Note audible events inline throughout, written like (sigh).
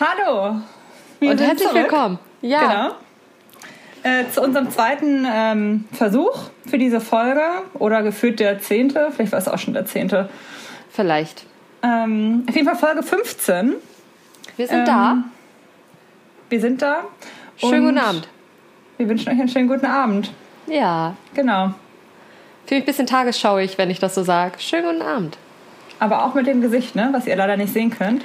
Hallo. Wir Und herzlich zurück. willkommen. Ja. Genau. Äh, zu unserem zweiten ähm, Versuch für diese Folge oder gefühlt der zehnte, vielleicht war es auch schon der zehnte. Vielleicht. Ähm, auf jeden Fall Folge 15. Wir sind ähm, da. Wir sind da. Schönen guten Abend. Wir wünschen euch einen schönen guten Abend. Ja. Genau. Fühle mich ein bisschen tagesschauig, wenn ich das so sage. Schönen guten Abend. Aber auch mit dem Gesicht, ne? was ihr leider nicht sehen könnt.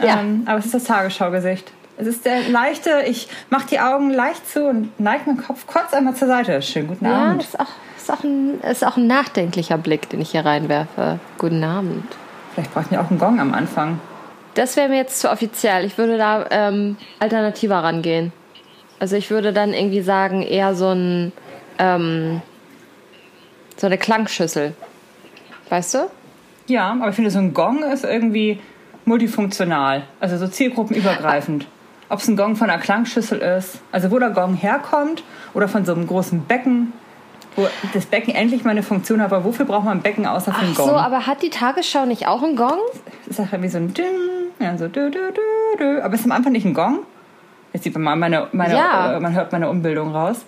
Ja. Ähm, aber es ist das Tagesschaugesicht. Es ist der leichte, ich mache die Augen leicht zu und neige meinen Kopf kurz einmal zur Seite. Schönen guten ja, Abend. Ja, ist auch, ist, auch ein, ist auch ein nachdenklicher Blick, den ich hier reinwerfe. Guten Abend. Vielleicht bräuchten wir auch einen Gong am Anfang. Das wäre mir jetzt zu offiziell. Ich würde da ähm, alternativer rangehen. Also ich würde dann irgendwie sagen, eher so ein ähm, so eine Klangschüssel. Weißt du? Ja, aber ich finde, so ein Gong ist irgendwie multifunktional, also so zielgruppenübergreifend. Ob es ein Gong von einer Klangschüssel ist, also wo der Gong herkommt oder von so einem großen Becken, wo das Becken endlich mal eine Funktion hat, aber wofür braucht man ein Becken außer für einen Gong? Ach so, aber hat die Tagesschau nicht auch einen Gong? Das ist ja wie so ein Ding, ja, so dü, dü, dü, dü. Aber ist am Anfang nicht ein Gong? Jetzt sieht man mal meine, meine ja. äh, man hört meine Unbildung raus.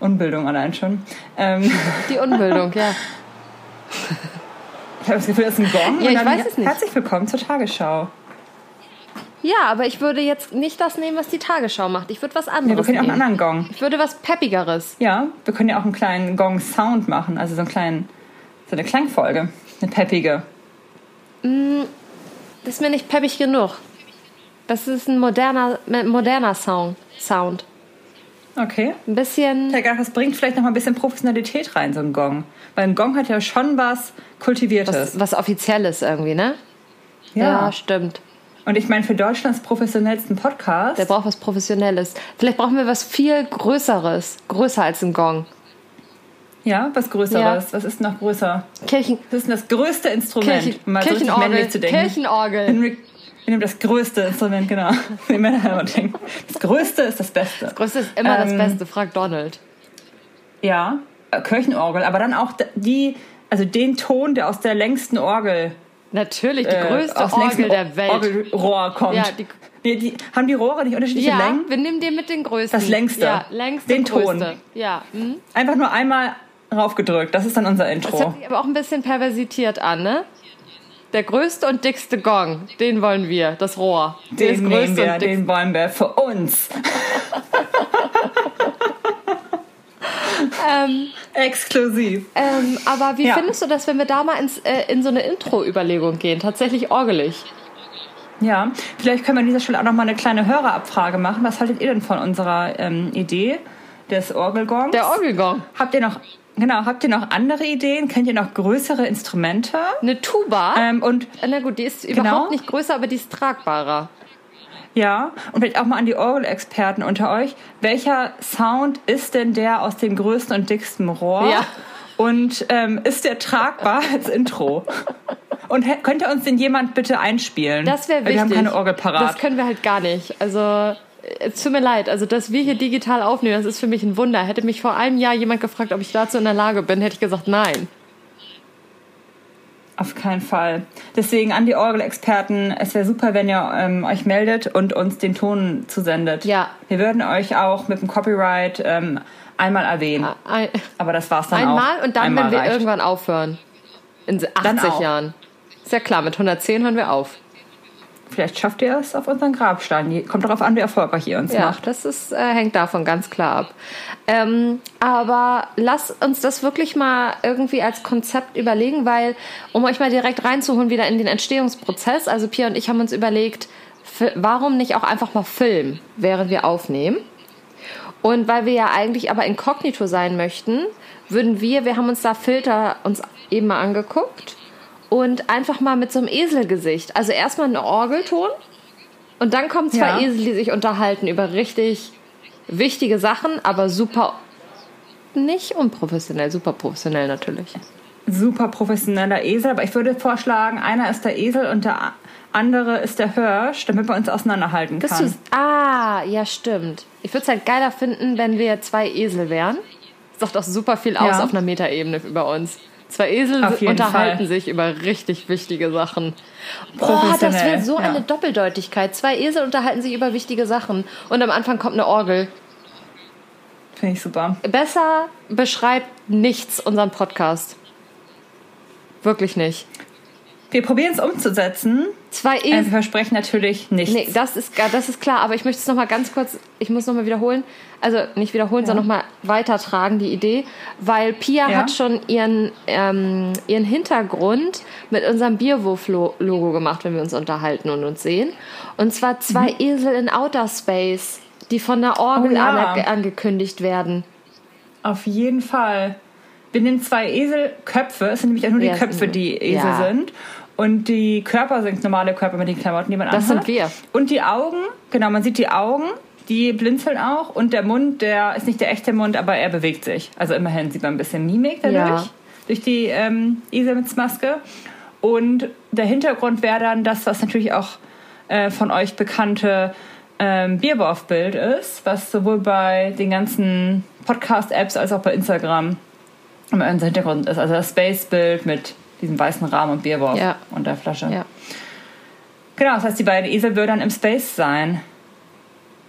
Unbildung allein schon. Ähm. Die Unbildung, ja. (laughs) Ich habe das Gefühl, das ist ein Gong. Ja, ich weiß es nicht. Herzlich willkommen zur Tagesschau. Ja, aber ich würde jetzt nicht das nehmen, was die Tagesschau macht. Ich würde was anderes nee, wir können ja auch einen anderen Gong. Ich würde was Peppigeres. Ja, wir können ja auch einen kleinen Gong-Sound machen. Also so, einen kleinen, so eine Klangfolge. Eine peppige. Mm, das ist mir nicht peppig genug. Das ist ein moderner, moderner Sound. Sound. Okay. Ein bisschen. Ich denke, das bringt vielleicht noch mal ein bisschen Professionalität rein, so ein Gong. Weil ein Gong hat ja schon was Kultiviertes. Was, was Offizielles irgendwie, ne? Ja, ja stimmt. Und ich meine, für Deutschlands professionellsten Podcast. Der braucht was Professionelles. Vielleicht brauchen wir was viel Größeres. Größer als ein Gong. Ja, was Größeres. Ja. Was ist noch größer? Kirchen. Was ist das größte Instrument? Kirchen, um mal Kirchenorgel. So männlich zu denken. Kirchenorgel. Wir nehmen das größte Instrument, genau. (laughs) Wie Männer immer denken. Das größte ist das Beste. Das größte ist immer ähm, das Beste, fragt Donald. Ja, äh, Kirchenorgel, aber dann auch die, also den Ton, der aus der längsten Orgel. Natürlich, die äh, größte äh, Orgel der Welt. Orgelrohr kommt. Ja, die, nee, die, haben die Rohre nicht unterschiedliche ja, Längen? wir nehmen den mit den größten. Das längste. Ja, längste, Den größte. Ton. Ja. Mhm. Einfach nur einmal raufgedrückt. Das ist dann unser Intro. Das hört sich aber auch ein bisschen perversitiert an, ne? Der größte und dickste Gong, den wollen wir, das Rohr. Den nehmen wir, den wollen wir für uns. (laughs) ähm, Exklusiv. Ähm, aber wie ja. findest du das, wenn wir da mal ins, äh, in so eine Intro-Überlegung gehen? Tatsächlich orgelig. Ja, vielleicht können wir an dieser Stelle auch noch mal eine kleine Hörerabfrage machen. Was haltet ihr denn von unserer ähm, Idee des Orgelgongs? Der Orgelgong. Habt ihr noch Genau, habt ihr noch andere Ideen? Kennt ihr noch größere Instrumente? Eine Tuba. Ähm, und Na gut, die ist genau. überhaupt nicht größer, aber die ist tragbarer. Ja, und vielleicht auch mal an die Orgelexperten unter euch. Welcher Sound ist denn der aus dem größten und dicksten Rohr? Ja. Und ähm, ist der tragbar (laughs) als Intro? Und könnte uns denn jemand bitte einspielen? Das wäre wichtig. Wir haben keine Orgel parat. Das können wir halt gar nicht. Also es tut mir leid, also dass wir hier digital aufnehmen, das ist für mich ein Wunder. Hätte mich vor einem Jahr jemand gefragt, ob ich dazu in der Lage bin, hätte ich gesagt, nein. Auf keinen Fall. Deswegen an die Orgelexperten, es wäre super, wenn ihr ähm, euch meldet und uns den Ton zusendet. Ja. Wir würden euch auch mit dem Copyright ähm, einmal erwähnen. Ein, Aber das war's dann einmal auch. Einmal und dann, einmal wenn wir reicht. irgendwann aufhören. In 80 Jahren. Ist ja klar, mit 110 hören wir auf. Vielleicht schafft ihr es auf unseren Grabstein. Kommt darauf an, wie erfolgreich ihr uns ja, macht. Das ist, äh, hängt davon ganz klar ab. Ähm, aber lasst uns das wirklich mal irgendwie als Konzept überlegen, weil, um euch mal direkt reinzuholen, wieder in den Entstehungsprozess, also Pia und ich haben uns überlegt, warum nicht auch einfach mal filmen, während wir aufnehmen? Und weil wir ja eigentlich aber inkognito sein möchten, würden wir, wir haben uns da Filter uns eben mal angeguckt und einfach mal mit so einem Eselgesicht. Also erstmal ein Orgelton und dann kommen zwei ja. Esel, die sich unterhalten über richtig wichtige Sachen, aber super nicht unprofessionell, super professionell natürlich. Super professioneller Esel, aber ich würde vorschlagen, einer ist der Esel und der andere ist der Hirsch, damit man uns auseinanderhalten kann. ah, ja, stimmt. Ich würde es halt geiler finden, wenn wir zwei Esel wären. Das sagt auch super viel aus ja. auf einer Metaebene über uns Zwei Esel unterhalten Fall. sich über richtig wichtige Sachen. Boah, das wäre so ja. eine Doppeldeutigkeit. Zwei Esel unterhalten sich über wichtige Sachen. Und am Anfang kommt eine Orgel. Finde ich super. Besser beschreibt nichts unseren Podcast. Wirklich nicht. Wir probieren es umzusetzen. Zwei Äh, wir versprechen natürlich nichts. Nee, das ist, das ist klar, aber ich möchte es nochmal ganz kurz, ich muss nochmal wiederholen, also nicht wiederholen, sondern nochmal weitertragen, die Idee, weil Pia Ja. hat schon ihren, ähm, ihren Hintergrund mit unserem Bierwurf-Logo gemacht, wenn wir uns unterhalten und uns sehen. Und zwar zwei Esel in Outer Space, die von der Orgel Mhm. Oh ja. ange angekündigt werden. Auf jeden Fall. Wir nehmen zwei Eselköpfe. Es sind nämlich auch nur die Ja, Köpfe, die Esel ja. sind. Und die Körper sind normale Körper mit den Klamotten, die man Das anhat. sind wir. Und die Augen, genau, man sieht die Augen, die blinzeln auch. Und der Mund, der ist nicht der echte Mund, aber er bewegt sich. Also immerhin sieht man ein bisschen Mimik dadurch. Ja. Durch die ähm, Eselmaske. Und der Hintergrund wäre dann das, was natürlich auch äh, von euch bekannte ähm, Bierwurfbild ist, was sowohl bei den ganzen Podcast-Apps als auch bei Instagram immer unser Hintergrund ist. Also das Space-Bild mit diesem weißen Rahmen und Bierwurf Ja. und der Flasche. Ja. Genau, das heißt, die beiden Esel würden dann im Space sein.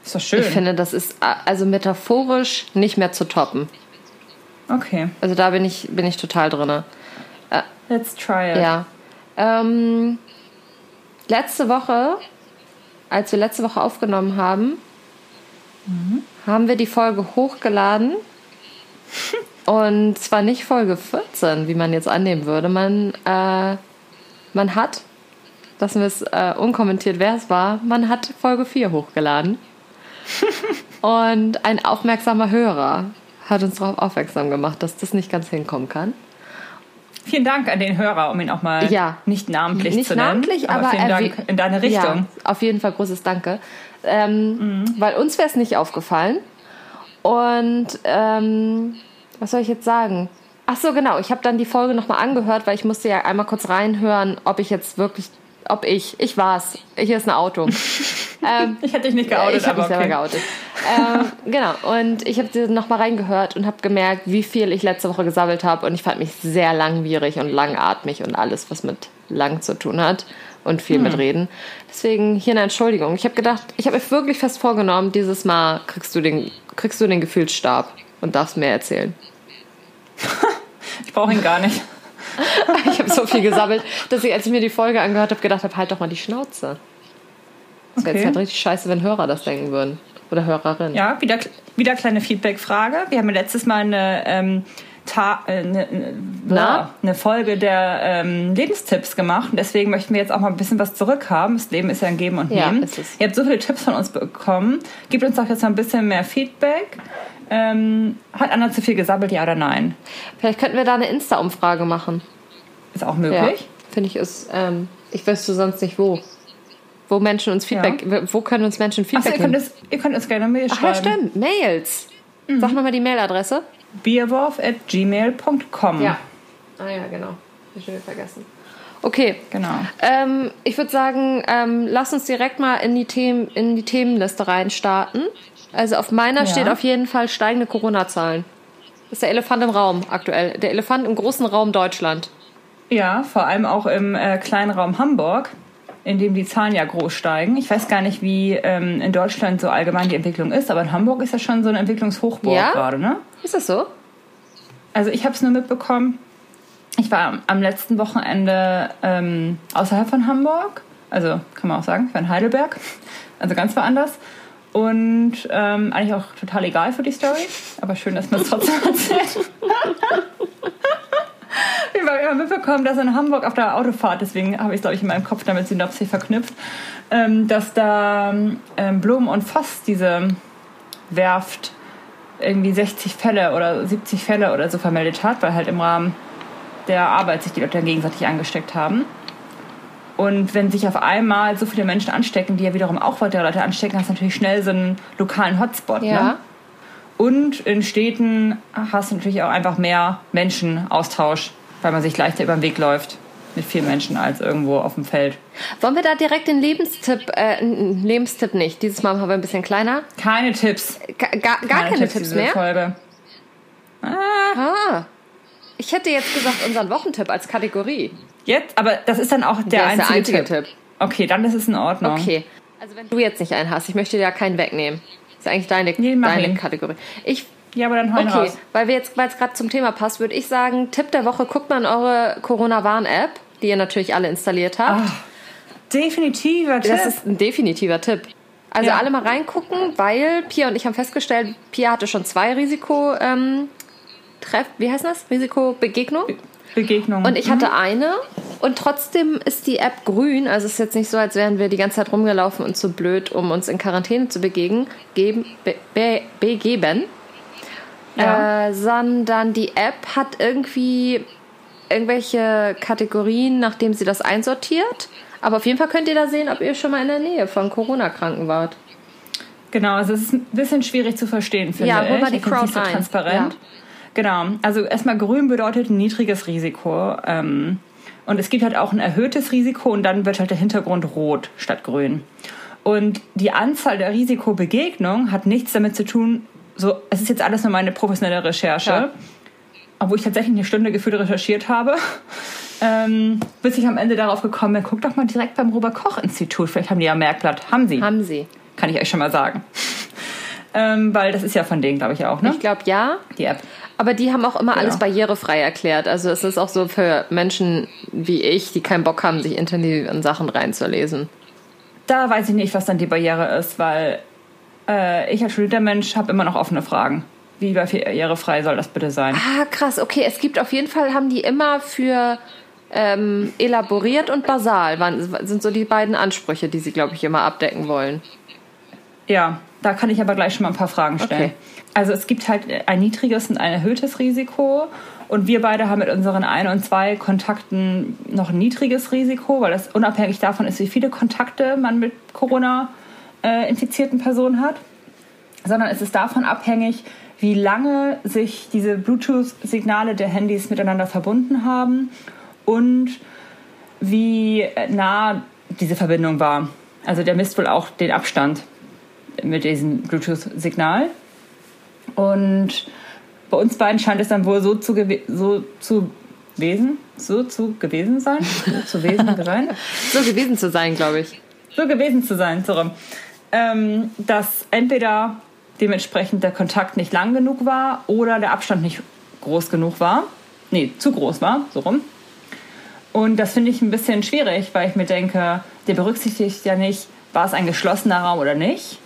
Ist doch schön. Ich finde, das ist äh, also metaphorisch nicht mehr zu toppen. okay, Also da bin ich, bin ich total drinne. let's try it. Ja. Ähm, letzte Woche, als wir letzte Woche aufgenommen haben, haben wir die Folge hochgeladen. (laughs) Und zwar nicht Folge 14, wie man jetzt annehmen würde. Man, äh, man hat, lassen wir es äh, unkommentiert, wer es war, man hat Folge 4 hochgeladen. (laughs) Und ein aufmerksamer Hörer hat uns darauf aufmerksam gemacht, dass das nicht ganz hinkommen kann. Vielen Dank an den Hörer, um ihn auch mal Ja. nicht namentlich nicht zu nennen. namentlich, aber, vielen erwäh- Dank in deine Richtung. Ja, auf jeden Fall großes Danke. Ähm, Weil uns wäre es nicht aufgefallen. Und ähm, was soll ich jetzt sagen? Ach so, genau. Ich habe dann die Folge nochmal angehört, weil ich musste ja einmal kurz reinhören, ob ich jetzt wirklich, ob ich, ich war's. Hier ist eine Outung. (laughs) ähm, Ich hätte dich nicht geoutet, ich habe mich selber okay. geoutet. ähm, genau. Und ich habe nochmal reingehört und habe gemerkt, wie viel ich letzte Woche gesammelt habe. Und ich fand mich sehr langwierig und langatmig und alles, was mit lang zu tun hat und viel Hm. mit Reden. Deswegen hier eine Entschuldigung. Ich habe gedacht, ich habe mir wirklich fest vorgenommen, dieses Mal kriegst du den, kriegst du den Gefühlsstab und darfst mehr erzählen. Ich brauche ihn gar nicht. Ich habe so viel gesammelt, dass ich, als ich mir die Folge angehört habe, gedacht habe, halt doch mal die Schnauze. Das wäre Okay. jetzt halt richtig scheiße, wenn Hörer das denken würden. Oder Hörerinnen. Ja, wieder, wieder kleine Feedback-Frage. Wir haben ja letztes Mal eine, ähm, Ta äh, eine, eine, eine Folge der ähm, Lebenstipps gemacht. Und deswegen möchten wir jetzt auch mal ein bisschen was zurückhaben. Das Leben ist ja ein Geben und Ja, Nehmen. es. Ihr habt so viele Tipps von uns bekommen. Gebt uns doch jetzt mal ein bisschen mehr Feedback. Ähm, hat Anna zu viel gesammelt, ja oder nein? Vielleicht könnten wir da eine Insta-Umfrage machen. Ist auch Ja, möglich. finde ich ist. Ähm, ich wüsste sonst nicht wo. Wo Menschen uns Feedback, wo können uns Menschen Achso, Feedback ihr könnt, geben? es, ihr könnt uns gerne Mail Ach ja, schreiben. stimmt. Mails. Sag nochmal die Mailadresse. Bierwurf at gmail.com. Ah ja, genau. Hab ich schon wieder vergessen. Okay. Genau. Ähm, ich würde sagen, ähm, lass uns direkt mal in die, Themen, in die Themenliste reinstarten. Also auf meiner Ja. steht auf jeden Fall steigende Corona-Zahlen. Das ist der Elefant im Raum aktuell. Der Elefant im großen Raum Deutschland. Ja, vor allem auch im äh, kleinen Raum Hamburg, in dem die Zahlen ja groß steigen. Ich weiß gar nicht, wie ähm, in Deutschland so allgemein die Entwicklung ist, aber in Hamburg ist das schon so eine Entwicklungshochburg Ja? gerade, ne? Ist das so? Also ich habe es nur mitbekommen. Ich war am- am letzten Wochenende ähm, außerhalb von Hamburg. Also kann man auch sagen, ich war in Heidelberg. Also ganz woanders. Und ähm, eigentlich auch total egal für die Story. Aber schön, dass man es trotzdem (laughs) erzählt. Wir haben mitbekommen, dass in Hamburg auf der Autofahrt, deswegen habe ich es, glaube ich, in meinem Kopf damit synopsisch verknüpft, ähm, dass da ähm, Blum und Voss, diese Werft, irgendwie 60 Fälle oder 70 Fälle oder so vermeldet hat, weil halt im Rahmen der Arbeit sich die Leute gegenseitig angesteckt haben. Und wenn sich auf einmal so viele Menschen anstecken, die ja wiederum auch weitere Leute anstecken, hast du natürlich schnell so einen lokalen Hotspot. Ne? Ja. Und in Städten hast du natürlich auch einfach mehr Menschenaustausch, weil man sich leichter über den Weg läuft mit vielen Menschen als irgendwo auf dem Feld. Wollen wir da direkt den Lebenstipp, äh, Lebenstipp nicht. Dieses Mal haben wir ein bisschen kleiner. Keine Tipps. Ga- Gar, gar keine, Tipps, diese mehr? Folge. Ah. Ich hätte jetzt gesagt, unseren Wochentipp als Kategorie. Jetzt? Aber das ist dann auch der, Der ist einzige, der einzige Tipp. Tipp. Okay, dann ist es in Ordnung. Okay. Also wenn du jetzt nicht einen hast, ich möchte dir ja keinen wegnehmen. Das ist eigentlich deine, Nee, deine ihn. Kategorie. Ich, Ja, aber dann hau okay, raus. weil wir jetzt, weil es gerade zum Thema passt, würde ich sagen, Tipp der Woche, guckt mal in eure Corona-Warn-App, die ihr natürlich alle installiert habt. Definitiver Tipp. Das ist ein definitiver Tipp. Also Ja. alle mal reingucken, weil Pia und ich haben festgestellt, Pia hatte schon zwei Risiko ähm, Treff, wie heißt das? Risikobegegnung. Begegnung. Und ich hatte eine und trotzdem ist die App grün. Also es ist jetzt nicht so, als wären wir die ganze Zeit rumgelaufen und zu blöd, um uns in Quarantäne zu begegnen, geben, be, be, begeben. Ja. Äh, sondern die App hat irgendwie irgendwelche Kategorien, nachdem sie das einsortiert. Aber auf jeden Fall könnt ihr da sehen, ob ihr schon mal in der Nähe von Corona-Kranken wart. Genau, also es ist ein bisschen schwierig zu verstehen, finde Ja, ich. hol mal die Ich find's nicht so Crowd ein. Genau, also erstmal grün bedeutet ein niedriges Risiko. Ähm, und es gibt halt auch ein erhöhtes Risiko und dann wird halt der Hintergrund rot statt grün. Und die Anzahl der Risikobegegnungen hat nichts damit zu tun, so, es ist jetzt alles nur meine professionelle Recherche, Ja. obwohl ich tatsächlich eine Stunde gefühlt recherchiert habe, ähm, bis ich am Ende darauf gekommen bin, guck doch mal direkt beim Robert-Koch-Institut, vielleicht haben die ja ein Merkblatt. Haben sie. Haben sie. Kann ich euch schon mal sagen. (laughs) ähm, weil das ist ja von denen, glaube ich, auch, ne? Ich glaube ja. Die App. Aber die haben auch immer alles Ja. barrierefrei erklärt. Also es ist auch so für Menschen wie ich, die keinen Bock haben, sich intensiv in Sachen reinzulesen. Da weiß ich nicht, was dann die Barriere ist, weil äh, ich als Studentenmensch habe immer noch offene Fragen. Wie barrierefrei soll das bitte sein? Ah, krass. Okay, es gibt auf jeden Fall, haben die immer für ähm, elaboriert und basal, waren, sind so die beiden Ansprüche, die sie, glaube ich, immer abdecken wollen. Ja, da kann ich aber gleich schon mal ein paar Fragen stellen. Okay. Also es gibt halt ein niedriges und ein erhöhtes Risiko. Und wir beide haben mit unseren ein und zwei Kontakten noch ein niedriges Risiko, weil das unabhängig davon ist, wie viele Kontakte man mit Corona-infizierten Personen hat. Sondern es ist davon abhängig, wie lange sich diese Bluetooth-Signale der Handys miteinander verbunden haben und wie nah diese Verbindung war. Also der misst wohl auch den Abstand mit diesem Bluetooth-Signal. Und bei uns beiden scheint es dann wohl so zu, so zu wesen, so zu gewesen sein, so (laughs) zu wesen sein, So gewesen zu sein, glaube ich. so gewesen zu sein, so rum, ähm, dass entweder dementsprechend der Kontakt nicht lang genug war oder der Abstand nicht groß genug war, nee, zu groß war, so rum. Und das finde ich ein bisschen schwierig, weil ich mir denke, der berücksichtigt ja nicht, war es ein geschlossener Raum oder nicht.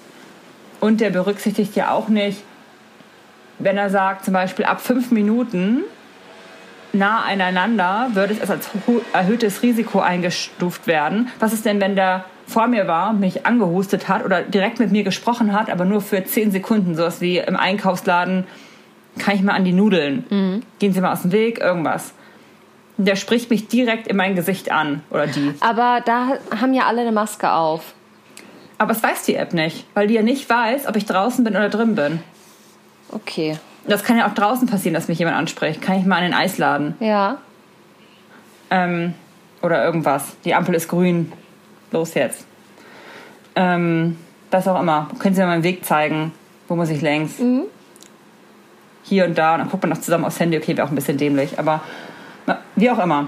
Und der berücksichtigt ja auch nicht, wenn er sagt, zum Beispiel ab fünf Minuten nah aneinander würde es als erhöhtes Risiko eingestuft werden. Was ist denn, wenn der vor mir war, mich angehustet hat oder direkt mit mir gesprochen hat, aber nur für zehn Sekunden, sowas wie im Einkaufsladen, kann ich mal an die Nudeln, gehen Sie mal aus dem Weg, irgendwas. Der spricht mich direkt in mein Gesicht an oder die. Aber da haben ja alle eine Maske auf. Aber es weiß die App nicht, weil die ja nicht weiß, ob ich draußen bin oder drin bin. Okay. Das kann ja auch draußen passieren, dass mich jemand anspricht. Kann ich mal an den Eisladen? Ja. Ähm, oder irgendwas. Die Ampel ist grün. Los jetzt. Ähm, was auch immer. Können Sie mir mal einen Weg zeigen? Wo muss ich längs? Hier und da. Und dann guckt man noch zusammen aufs Handy. Okay, wäre auch ein bisschen dämlich. Aber na, wie auch immer.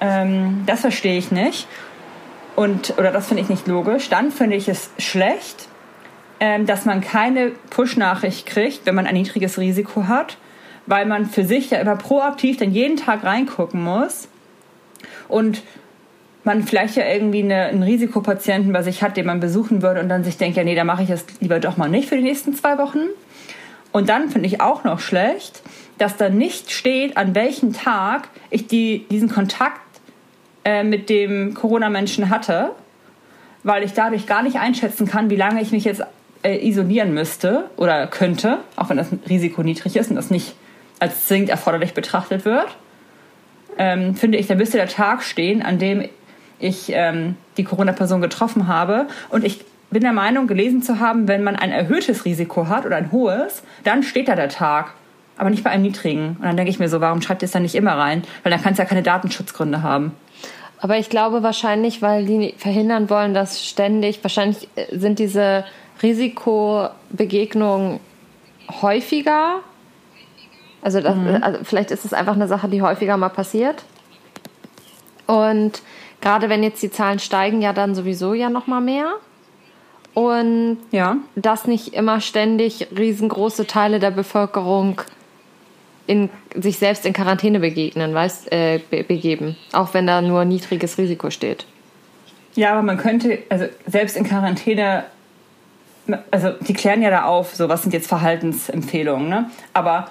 Ähm, das verstehe ich nicht. Und, oder das finde ich nicht logisch. Dann finde ich es schlecht, ähm, dass man keine Push-Nachricht kriegt, wenn man ein niedriges Risiko hat, weil man für sich ja immer proaktiv dann jeden Tag reingucken muss und man vielleicht ja irgendwie eine, einen Risikopatienten bei sich hat, den man besuchen würde und dann sich denkt, ja nee, da mache ich es lieber doch mal nicht für die nächsten zwei Wochen. Und dann finde ich auch noch schlecht, dass da nicht steht, an welchem Tag ich die, diesen Kontakt äh, mit dem Corona-Menschen hatte, weil ich dadurch gar nicht einschätzen kann, wie lange ich mich jetzt äh, isolieren müsste oder könnte, auch wenn das Risiko niedrig ist und das nicht als zwingend erforderlich betrachtet wird. Ähm, finde ich, da müsste der Tag stehen, an dem ich ähm, die Corona-Person getroffen habe. Und ich bin der Meinung, gelesen zu haben, wenn man ein erhöhtes Risiko hat oder ein hohes, dann steht da der Tag. Aber nicht bei einem niedrigen. Und dann denke ich mir so, warum schreibt ihr es dann nicht immer rein? Weil dann kann es ja keine Datenschutzgründe haben. Aber ich glaube wahrscheinlich, weil die verhindern wollen, dass ständig, wahrscheinlich äh, sind diese Risikobegegnungen häufiger Also, das, also vielleicht ist es einfach eine Sache, die häufiger mal passiert. Und gerade wenn jetzt die Zahlen steigen, ja dann sowieso ja noch mal mehr. Und Ja. dass nicht immer ständig riesengroße Teile der Bevölkerung in, sich selbst in Quarantäne begegnen, weißt, äh, be begeben. Auch wenn da nur niedriges Risiko steht. Ja, aber man könnte, also selbst in Quarantäne, also die klären ja da auf, so was sind jetzt Verhaltensempfehlungen, ne? Aber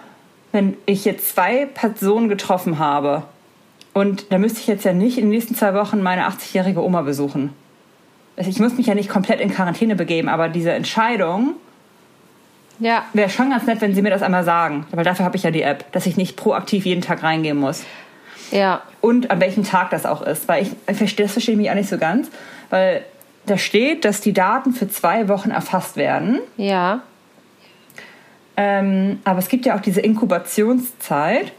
wenn ich jetzt zwei Personen getroffen habe und da müsste ich jetzt ja nicht in den nächsten zwei Wochen meine 80-jährige Oma besuchen. Also ich muss mich ja nicht komplett in Quarantäne begeben, aber diese Entscheidung Ja, wäre schon ganz nett, wenn Sie mir das einmal sagen. Weil dafür habe ich ja die App, dass ich nicht proaktiv jeden Tag reingehen muss. ja, und an welchem Tag das auch ist. Weil ich, das verstehe ich mich auch nicht so ganz, weil da steht, dass die Daten für zwei Wochen erfasst werden. ja. Ähm, aber es gibt ja auch diese Inkubationszeit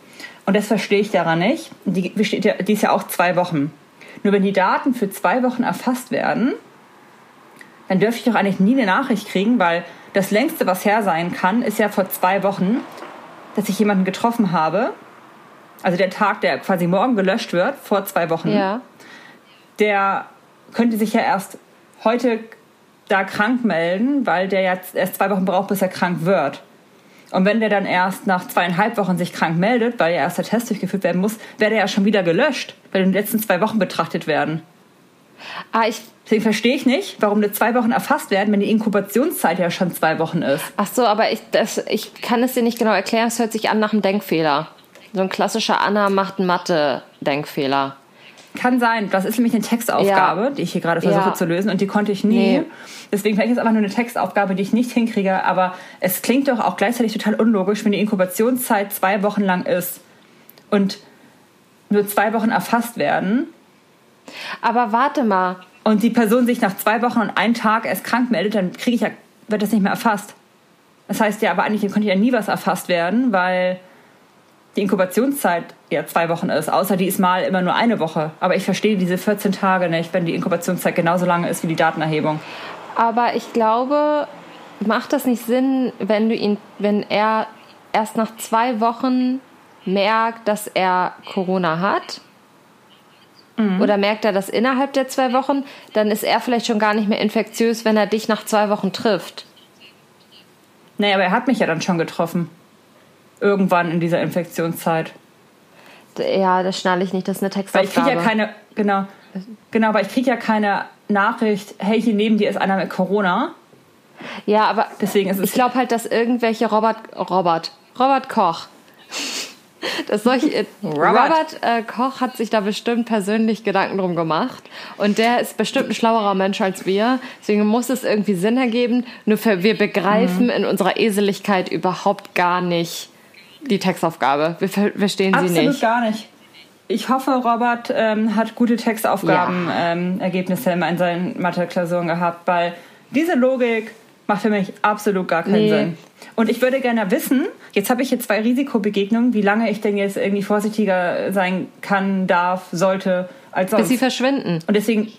und das verstehe ich daran nicht. Die, die ist ja auch zwei Wochen. Nur wenn die Daten für zwei Wochen erfasst werden, dann dürfte ich doch eigentlich nie eine Nachricht kriegen, weil das längste, was her sein kann, ist ja vor zwei Wochen, dass ich jemanden getroffen habe. Also der Tag, der quasi morgen gelöscht wird, vor zwei Wochen Ja. der könnte sich ja erst heute da krank melden, weil der jetzt erst zwei Wochen braucht, bis er krank wird. Und wenn der dann erst nach zweieinhalb Wochen sich krank meldet, weil ja erst der Test durchgeführt werden muss, wäre der ja schon wieder gelöscht, weil die letzten zwei Wochen betrachtet werden. Ah, ich. Deswegen verstehe ich nicht, warum nur zwei Wochen erfasst werden, wenn die Inkubationszeit ja schon zwei Wochen ist. Ach so, aber ich, das, ich kann es dir nicht genau erklären. Es hört sich an nach einem Denkfehler. So ein klassischer Anna macht einen Mathe-Denkfehler. Kann sein. Das ist nämlich eine Textaufgabe, Ja. die ich hier gerade versuche Ja. zu lösen und die konnte ich nie. Nee. Deswegen vielleicht ist es einfach nur eine Textaufgabe, die ich nicht hinkriege. Aber es klingt doch auch gleichzeitig total unlogisch, wenn die Inkubationszeit zwei Wochen lang ist und nur zwei Wochen erfasst werden Aber warte mal. Und die Person sich nach zwei Wochen und einem Tag erst krank meldet, dann kriege ich ja, wird das nicht mehr erfasst. Das heißt ja, aber eigentlich könnte ja nie was erfasst werden, weil die Inkubationszeit ja zwei Wochen ist, außer die ist mal immer nur eine Woche. Aber ich verstehe diese 14 Tage nicht, wenn die Inkubationszeit genauso lange ist wie die Datenerhebung. Aber ich glaube, macht das nicht Sinn, wenn du ihn, wenn er erst nach zwei Wochen merkt, dass er Corona hat? Oder merkt er das innerhalb der zwei Wochen? Dann ist er vielleicht schon gar nicht mehr infektiös, wenn er dich nach zwei Wochen trifft. Nee, aber er hat mich ja dann schon getroffen. Irgendwann in dieser Infektionszeit. Ja, das schnalle ich nicht, das ist eine Weil ich Textaufgabe. kriege ja keine, genau, genau, weil ich kriege ja keine Nachricht, hey, hier neben dir ist einer mit Corona. ja, aber Deswegen ist es ich glaube halt, dass irgendwelche Robert, Robert, Robert Koch, dass solche, Robert. Robert, äh, Koch hat sich da bestimmt persönlich Gedanken drum gemacht und der ist bestimmt ein schlauerer Mensch als wir, deswegen muss es irgendwie Sinn ergeben, nur für, wir begreifen Mhm. in unserer Eseligkeit überhaupt gar nicht die Textaufgabe. Wir ver verstehen sie Absolut nicht. gar nicht. Ich hoffe, Robert ähm, hat gute Textaufgaben-Ergebnisse ähm, Ergebnisse immer in seinen Mathe-Klausuren gehabt, weil diese Logik macht für mich absolut gar keinen Nee. Sinn. Und ich würde gerne wissen, jetzt habe ich hier zwei Risikobegegnungen, wie lange ich denn jetzt irgendwie vorsichtiger sein kann, darf, sollte als sonst. Bis sie verschwinden. Und deswegen,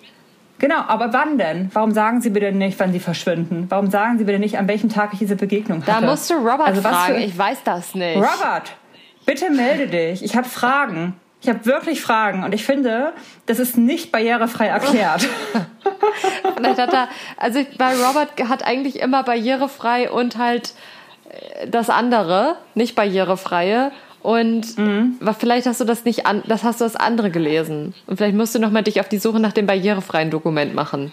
genau, aber wann denn? Warum sagen Sie bitte nicht, wann Sie verschwinden? Warum sagen Sie bitte nicht, an welchem Tag ich diese Begegnung Da hatte? musst du Robert Also was fragen, für- ich weiß das nicht. Robert, bitte melde dich. Ich habe Fragen. Ich habe wirklich Fragen und ich finde, das ist nicht barrierefrei erklärt. (laughs) Er, also bei Robert hat eigentlich immer barrierefrei und halt äh, das andere, nicht barrierefreie. Und Mhm. vielleicht hast du das nicht an, das hast du das andere gelesen. Und vielleicht musst du noch mal dich auf die Suche nach dem barrierefreien Dokument machen.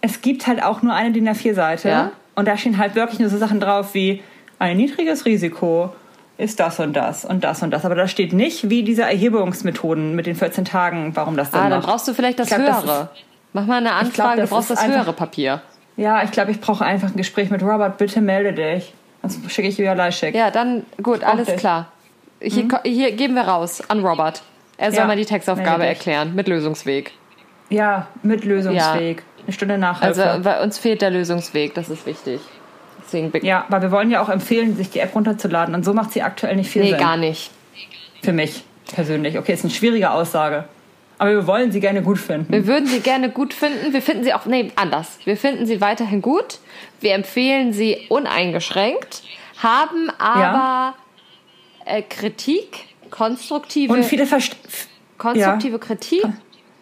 es gibt halt auch nur eine DIN A4-Seite Ja. und da stehen halt wirklich nur so Sachen drauf wie ein niedriges Risiko ist das und das und das und das. Aber da steht nicht, wie diese Erhebungsmethoden mit den 14 Tagen, warum das Sinn Ah, dann macht. brauchst du vielleicht das glaub, das höhere. Mach mal eine glaub, Anfrage, das du brauchst ist das höhere einfach- Papier. Ja, ich glaube, ich brauche einfach ein Gespräch mit Robert. Bitte melde dich. Sonst schicke ich wieder Leischik. Ja, dann gut, alles dich. klar. Hier, ko- hier geben wir raus an Robert. Er soll Mhm. Ja, mal die Textaufgabe erklären mit Lösungsweg. Ja, mit Lösungsweg. Eine Stunde Nachhilfe. Also bei uns fehlt der Lösungsweg, das ist wichtig. Deswegen be- Ja, weil wir wollen ja auch empfehlen, sich die App runterzuladen. Und so macht sie aktuell nicht viel nee, Sinn. gar nicht. Für mich persönlich. Okay, ist eine schwierige Aussage. Aber wir wollen sie gerne gut finden. Wir würden sie gerne gut finden. Wir finden sie auch, nee, anders. Wir finden sie weiterhin gut. Wir empfehlen sie uneingeschränkt, haben aber äh, Kritik, konstruktive, Und viele, Verst konstruktive Kritik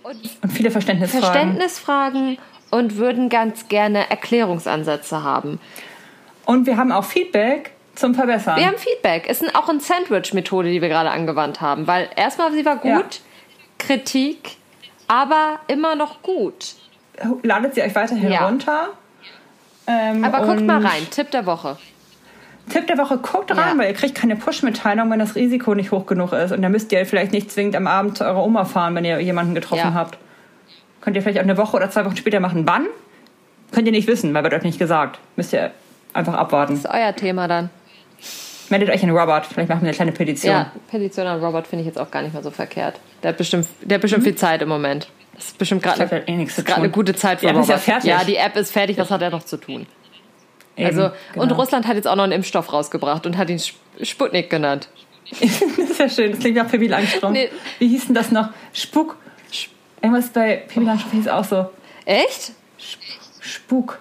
und viele Verständnisfragen. Verständnisfragen und würden ganz gerne Erklärungsansätze haben. Und wir haben auch Feedback zum Verbessern. Wir haben Feedback. Es ist auch eine Sandwich-Methode, die wir gerade angewandt haben, weil erstmal sie war gut, Ja. Kritik, aber immer noch gut. Ladet sie euch weiterhin Ja. runter. Ähm, Aber guckt mal rein. Tipp der Woche. Tipp der Woche, guckt rein, Ja. weil ihr kriegt keine Push-Mitteilung, wenn das Risiko nicht hoch genug ist. Und dann müsst ihr vielleicht nicht zwingend am Abend zu eurer Oma fahren, wenn ihr jemanden getroffen Ja. habt. Könnt ihr vielleicht auch eine Woche oder zwei Wochen später machen. Wann? Könnt ihr nicht wissen, weil wird euch nicht gesagt. Müsst ihr einfach abwarten. Das ist euer Thema dann. Meldet euch an Robert. Vielleicht machen wir eine kleine Petition. Ja, Petition an Robert finde ich jetzt auch gar nicht mehr so verkehrt. Der hat bestimmt, der hat bestimmt viel Zeit im Moment. Das ist bestimmt gerade eine, eh eine gute Zeit für Die App ist Robert. ja fertig. ja, die App ist fertig. Was hat er noch zu tun? Eben, Also und genau. Russland hat jetzt auch noch einen Impfstoff rausgebracht und hat ihn Sp- Sputnik genannt. (laughs) Das ist ja schön. Das klingt nach Pippi Langstrumpf. Nee. Wie hieß denn das noch? Spuk. Irgendwas bei Pippi Langstrumpf hieß auch so. Echt? Spuk.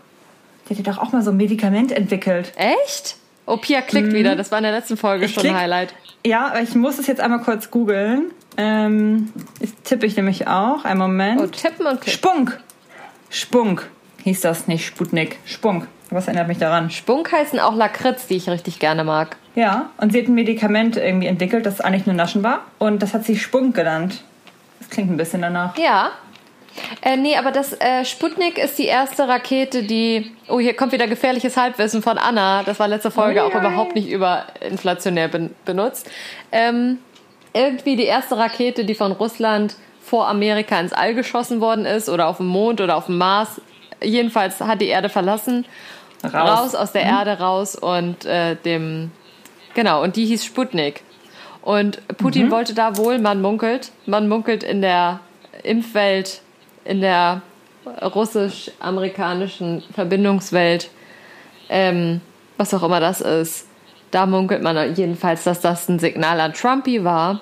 Die hat ja doch auch mal so ein Medikament entwickelt. Echt? Oh, Pia klickt wieder. Das war in der letzten Folge Mhm. Ich schon ein klick. Highlight. Ja, aber ich muss es jetzt einmal kurz googeln. Ähm, das tippe ich nämlich auch. Einen Moment. Oh, tippen und klicken. Spunk. Spunk. Hieß das nicht Sputnik. Spunk. Was erinnert mich daran? Spunk heißen auch Lakritz, die ich richtig gerne mag. Ja, und sie hat ein Medikament irgendwie entwickelt, das eigentlich nur Naschen war. Und das hat sie Spunk genannt. Das klingt ein bisschen danach. Ja. Äh, nee, aber das äh, Sputnik ist die erste Rakete, die. Oh, hier kommt wieder gefährliches Halbwissen von Anna. Das war letzte Folge auch überhaupt nicht überinflationär ben benutzt. Ähm, irgendwie die erste Rakete, die von Russland vor Amerika ins All geschossen worden ist oder auf dem Mond oder auf dem Mars. Jedenfalls hat die Erde verlassen. Raus. Raus, aus der Erde raus und äh, dem. Genau, und die hieß Sputnik. Und Putin wollte da wohl, man munkelt, man munkelt in der Impfwelt, in der russisch-amerikanischen Verbindungswelt, ähm, was auch immer das ist, da munkelt man jedenfalls, dass das ein Signal an Trumpy war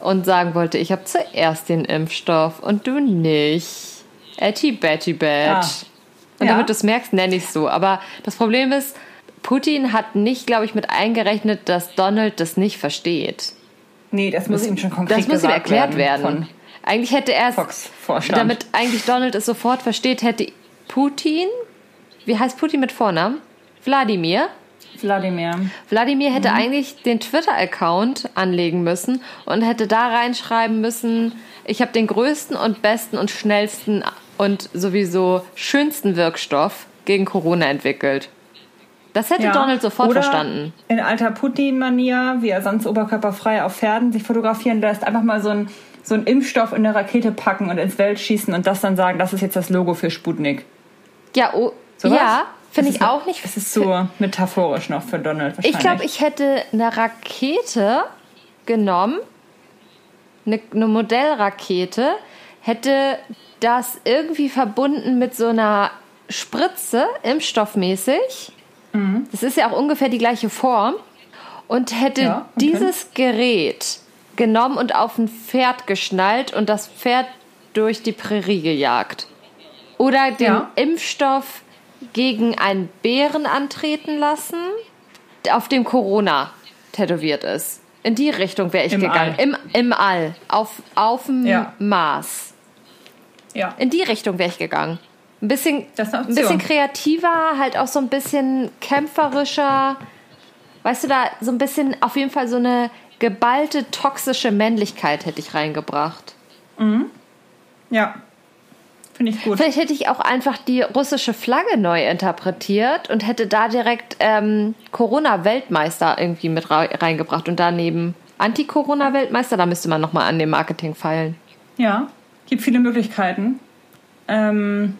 und sagen wollte, ich habe zuerst den Impfstoff und du nicht. Etty Betty Bet. Ah. Und Ja. damit du es merkst, nenne ich es so. Aber das Problem ist, Putin hat nicht, glaube ich, mit eingerechnet, dass Donald das nicht versteht. Nee, das muss ihm schon konkret Das muss ihm erklärt werden. Von Eigentlich hätte er es, damit eigentlich Donald es sofort versteht, hätte Putin, wie heißt Putin mit Vornamen? Wladimir. Wladimir. Wladimir hätte Mhm. eigentlich den Twitter-Account anlegen müssen und hätte da reinschreiben müssen, ich habe den größten und besten und schnellsten und sowieso schönsten Wirkstoff gegen Corona entwickelt. Das hätte Ja. Donald sofort Oder verstanden. In alter Putin-Manier, wie er sonst oberkörperfrei auf Pferden sich fotografieren lässt, einfach mal so einen so einen Impfstoff in eine Rakete packen und ins Welt schießen und das dann sagen, das ist jetzt das Logo für Sputnik. Ja, oh, Sowas? ja, finde ich auch nicht. Es ist so metaphorisch noch für Donald wahrscheinlich. Ich glaube, ich hätte eine Rakete genommen, eine, eine Modellrakete, hätte das irgendwie verbunden mit so einer Spritze, impfstoffmäßig. Mhm. Das ist ja auch ungefähr die gleiche Form. Und hätte Ja, okay. dieses Gerät genommen und auf ein Pferd geschnallt und das Pferd durch die Prärie gejagt. Oder den Ja. Impfstoff gegen einen Bären antreten lassen, auf dem Corona tätowiert ist. In die Richtung wäre ich Im gegangen. All. Im, Im All. Auf, auf dem Ja. Mars. ja. In die Richtung wäre ich gegangen. Ein bisschen, ein bisschen kreativer, halt auch so ein bisschen kämpferischer. Weißt du, da so ein bisschen, auf jeden Fall so eine geballte, toxische Männlichkeit hätte ich reingebracht. ja. Finde ich gut. Vielleicht hätte ich auch einfach die russische Flagge neu interpretiert und hätte da direkt ähm, Corona-Weltmeister irgendwie mit rei- reingebracht und daneben Anti-Corona-Weltmeister. Da müsste man nochmal an dem Marketing feilen. Ja. Gibt viele Möglichkeiten. Ähm,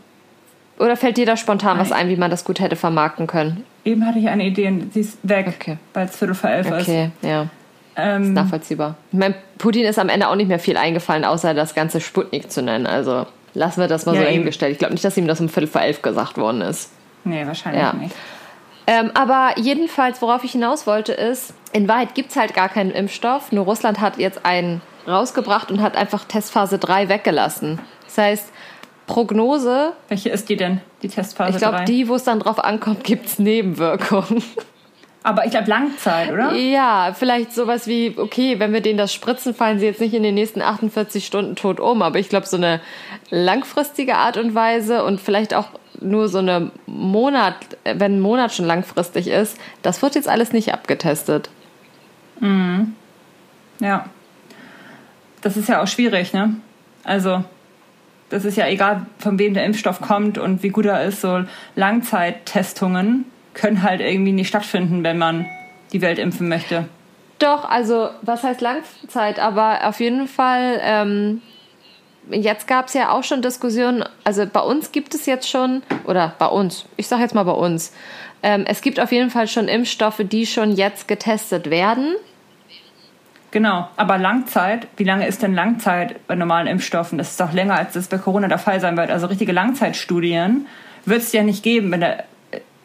Oder fällt dir da spontan was Nein. ein, wie man das gut hätte vermarkten können? eben hatte ich eine Idee und sie ist weg, Okay. weil es Viertel vor elf Okay, ja. Ist. Ähm, Nachvollziehbar. Ich meine, Putin ist am Ende auch nicht mehr viel eingefallen, außer das ganze Sputnik zu nennen. Also lassen wir das mal Ja, so eben. hingestellt. Ich glaube nicht, dass ihm das um Viertel vor elf gesagt worden ist. nee, wahrscheinlich Ja. nicht. Ähm, aber jedenfalls, worauf ich hinaus wollte, ist, in Wahrheit gibt es halt gar keinen Impfstoff. Nur Russland hat jetzt einen rausgebracht und hat einfach Testphase 3 weggelassen. Das heißt, Prognose, Welche ist die denn, die Testphase ich glaube, 3? die, wo es dann drauf ankommt, gibt es Nebenwirkungen. (laughs) Aber ich glaube Langzeit, oder? Ja, vielleicht sowas wie, okay, wenn wir denen das spritzen, fallen sie jetzt nicht in den nächsten 48 Stunden tot um. Aber ich glaube, so eine langfristige Art und Weise und vielleicht auch nur so eine Monat, wenn ein Monat schon langfristig ist, das wird jetzt alles nicht abgetestet. Mhm. Ja. Das ist ja auch schwierig, ne? Also, das ist ja egal, von wem der Impfstoff kommt und wie gut er ist, so Langzeittestungen können halt irgendwie nicht stattfinden, wenn man die Welt impfen möchte. Doch, also was heißt Langzeit? Aber auf jeden Fall, ähm, jetzt gab es ja auch schon Diskussionen, also bei uns gibt es jetzt schon, oder bei uns, ich sage jetzt mal bei uns, ähm, es gibt auf jeden Fall schon Impfstoffe, die schon jetzt getestet werden. Genau, aber Langzeit, wie lange ist denn Langzeit bei normalen Impfstoffen? Das ist doch länger, als das bei Corona der Fall sein wird. Also richtige Langzeitstudien wird es ja nicht geben, wenn der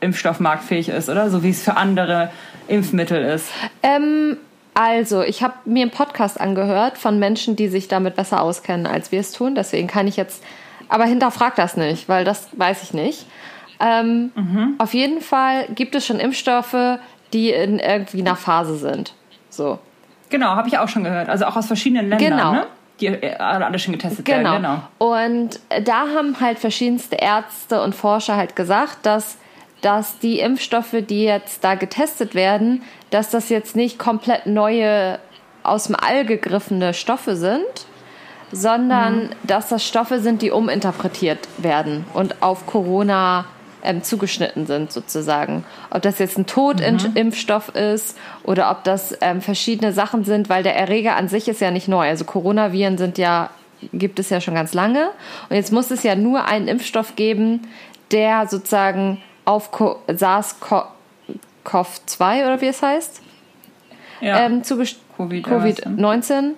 Impfstoff marktfähig ist, oder? So wie es für andere Impfmittel ist. Ähm, also, ich habe mir einen Podcast angehört von Menschen, die sich damit besser auskennen, als wir es tun. Deswegen kann ich jetzt, aber hinterfrag das nicht, weil das weiß ich nicht. Ähm, mhm. Auf jeden Fall gibt es schon Impfstoffe, die in irgendwie einer Phase sind. So. Genau, habe ich auch schon gehört. Also auch aus verschiedenen Ländern, genau. ne? die alle schon getestet genau. werden. Genau. Und da haben halt verschiedenste Ärzte und Forscher halt gesagt, dass dass die Impfstoffe, die jetzt da getestet werden, dass das jetzt nicht komplett neue, aus dem All gegriffene Stoffe sind, sondern mhm. dass das Stoffe sind, die uminterpretiert werden und auf Corona ähm, zugeschnitten sind sozusagen. Ob das jetzt ein Totimpfstoff mhm. ist oder ob das ähm, verschiedene Sachen sind, weil der Erreger an sich ist ja nicht neu. Also Coronaviren sind ja gibt es ja schon ganz lange und jetzt muss es ja nur einen Impfstoff geben, der sozusagen auf SARS-CoV-2 oder wie es heißt, ja. ähm, Covid-19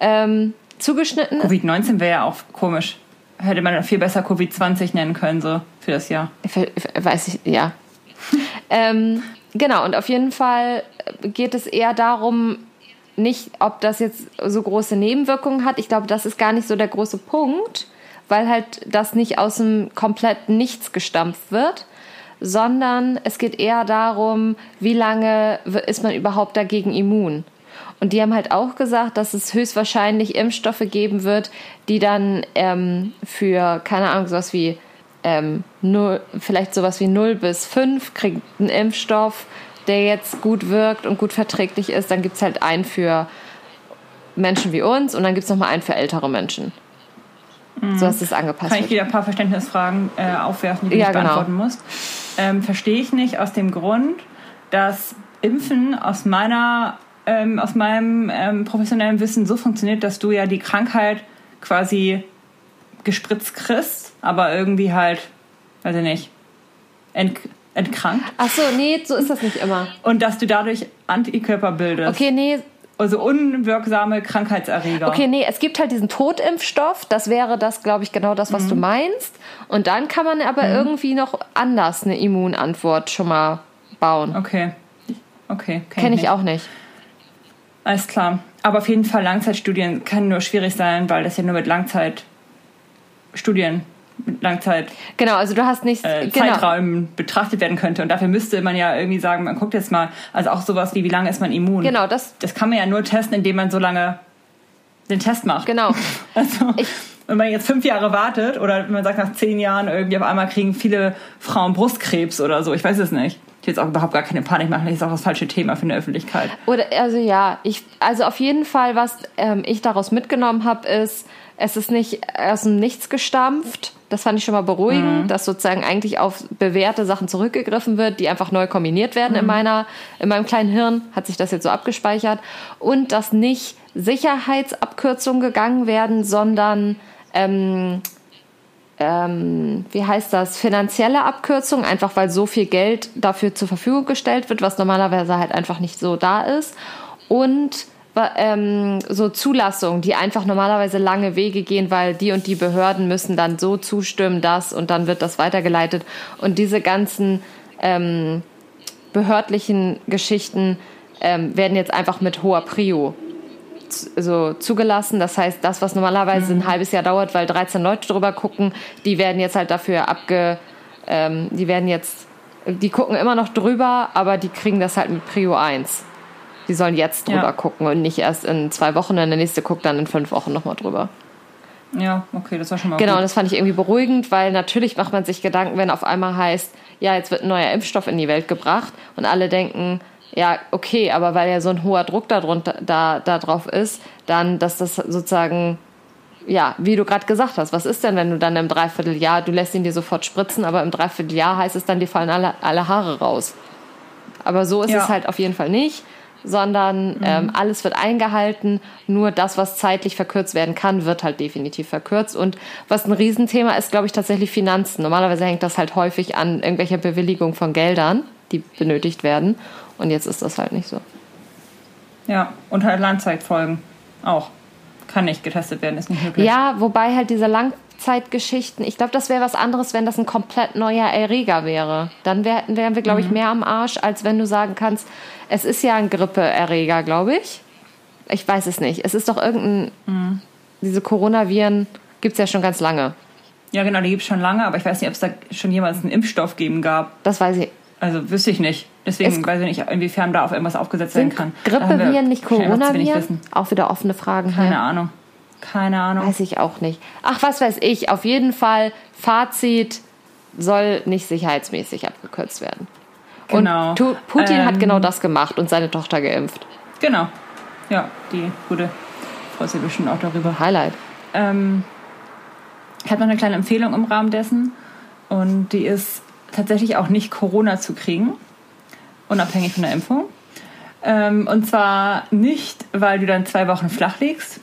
ähm, zugeschnitten. Covid-19 wäre ja auch komisch. Hätte man viel besser Covid-20 nennen können, so für das Jahr. Weiß ich, ja. (laughs) ähm, genau, und auf jeden Fall geht es eher darum, nicht, ob das jetzt so große Nebenwirkungen hat. Ich glaube, das ist gar nicht so der große Punkt, weil halt das nicht aus dem kompletten Nichts gestampft wird, sondern es geht eher darum, wie lange ist man überhaupt dagegen immun. Und die haben halt auch gesagt, dass es höchstwahrscheinlich Impfstoffe geben wird, die dann ähm, für, keine Ahnung, sowas wie ähm, 0, vielleicht sowas wie 0 bis 5 kriegt einen Impfstoff, der jetzt gut wirkt und gut verträglich ist. Dann gibt es halt einen für Menschen wie uns und dann gibt es nochmal einen für ältere Menschen. Mhm. So hast es angepasst. Kann ich wieder ein paar Verständnisfragen äh, aufwerfen, die du ja, nicht genau. beantworten musst. Ähm, Verstehe ich nicht aus dem Grund, dass Impfen aus meiner ähm, aus meinem ähm, professionellen Wissen so funktioniert, dass du ja die Krankheit quasi gespritzt kriegst, aber irgendwie halt, weiß ich nicht, ent entkrankt. Ach so, nee, so ist das nicht immer. Und dass du dadurch Antikörper bildest. Okay, nee, also unwirksame Krankheitserreger. Okay, nee, es gibt halt diesen Totimpfstoff. Das wäre das, glaube ich, genau das, was mhm. du meinst. Und dann kann man aber mhm. irgendwie noch anders eine Immunantwort schon mal bauen. Okay. Okay. Kenne ich, ich auch nicht. Alles klar. Aber auf jeden Fall Langzeitstudien können nur schwierig sein, weil das ja nur mit Langzeitstudien Langzeit genau also du hast nicht äh, genau. Zeitraum betrachtet werden könnte. Und dafür müsste man ja irgendwie sagen man guckt jetzt mal also auch sowas wie wie lange ist man immun? Genau das das kann man ja nur testen indem man so lange den Test macht. Genau. (laughs) Also ich, wenn man jetzt fünf Jahre wartet oder wenn man sagt nach zehn Jahren irgendwie auf einmal kriegen viele Frauen Brustkrebs oder so. Ich weiß es nicht. Ich will jetzt auch überhaupt gar keine Panik machen, das ist auch das falsche Thema für eine Öffentlichkeit. Oder also ja, ich also auf jeden Fall, was ähm, ich daraus mitgenommen habe, ist, es ist nicht aus dem Nichts gestampft. Das fand ich schon mal beruhigend, mhm. dass sozusagen eigentlich auf bewährte Sachen zurückgegriffen wird, die einfach neu kombiniert werden mhm. in meiner, in meinem kleinen Hirn, hat sich das jetzt so abgespeichert. Und dass nicht Sicherheitsabkürzungen gegangen werden, sondern ähm, ähm, wie heißt das, finanzielle Abkürzungen, einfach weil so viel Geld dafür zur Verfügung gestellt wird, was normalerweise halt einfach nicht so da ist. Und ähm, so Zulassungen, die einfach normalerweise lange Wege gehen, weil die und die Behörden müssen dann so zustimmen, das und dann wird das weitergeleitet. Und diese ganzen ähm, behördlichen Geschichten ähm, werden jetzt einfach mit hoher Prio so zugelassen. Das heißt, das, was normalerweise mhm. ein halbes Jahr dauert, weil 13 Leute drüber gucken, die werden jetzt halt dafür abge, ähm, die werden jetzt die gucken immer noch drüber, aber die kriegen das halt mit Prio 1. Die sollen jetzt drüber Ja. gucken und nicht erst in zwei Wochen, und der nächste guckt dann in fünf Wochen nochmal drüber. Ja, okay, das war schon mal Genau, und gut. das fand ich irgendwie beruhigend, weil natürlich macht man sich Gedanken, wenn auf einmal heißt, ja, jetzt wird ein neuer Impfstoff in die Welt gebracht und alle denken, ja, okay, aber weil ja so ein hoher Druck darunter, da, da drauf ist, dann, dass das sozusagen, ja, wie du gerade gesagt hast, was ist denn, wenn du dann im Dreivierteljahr, du lässt ihn dir sofort spritzen, aber im Dreivierteljahr heißt es dann, dir fallen alle, alle Haare raus. Aber so ist Ja. es halt auf jeden Fall nicht, sondern ähm, alles wird eingehalten. Nur das, was zeitlich verkürzt werden kann, wird halt definitiv verkürzt. Und was ein Riesenthema ist, glaube ich, tatsächlich Finanzen. Normalerweise hängt das halt häufig an irgendwelcher Bewilligung von Geldern, die benötigt werden. Und jetzt ist das halt nicht so. Ja, und halt Langzeitfolgen auch. Kann nicht getestet werden, ist nicht möglich. Ja, wobei halt diese Langzeitgeschichten, ich glaube, das wäre was anderes, wenn das ein komplett neuer Erreger wäre. Dann wär, wären wir, glaube ich, mehr am Arsch, als wenn du sagen kannst, es ist ja ein Grippeerreger, glaube ich. Ich weiß es nicht. Es ist doch irgendein. Diese Coronaviren gibt es ja schon ganz lange. Ja, genau, die gibt es schon lange, aber ich weiß nicht, ob es da schon jemals einen Impfstoff geben gab. Das weiß ich. Also wüsste ich nicht. Deswegen Es- weiß ich nicht, inwiefern da auf irgendwas aufgesetzt werden kann. Grippeviren nicht Coronaviren? Auch wieder offene Fragen Keine hier. Ahnung. Keine Ahnung. Weiß ich auch nicht. Ach, was weiß ich. Auf jeden Fall, Fazit soll nicht sicherheitsmäßig abgekürzt werden. Genau. Und Tu- Putin hat Ähm, genau das gemacht und seine Tochter geimpft. Genau. Ja, die gute freut sich bestimmt auch darüber. Highlight. Ähm, ich habe noch eine kleine Empfehlung im Rahmen dessen. Und die ist tatsächlich auch nicht Corona zu kriegen, unabhängig von der Impfung. Ähm, und zwar nicht, weil du dann zwei Wochen flach liegst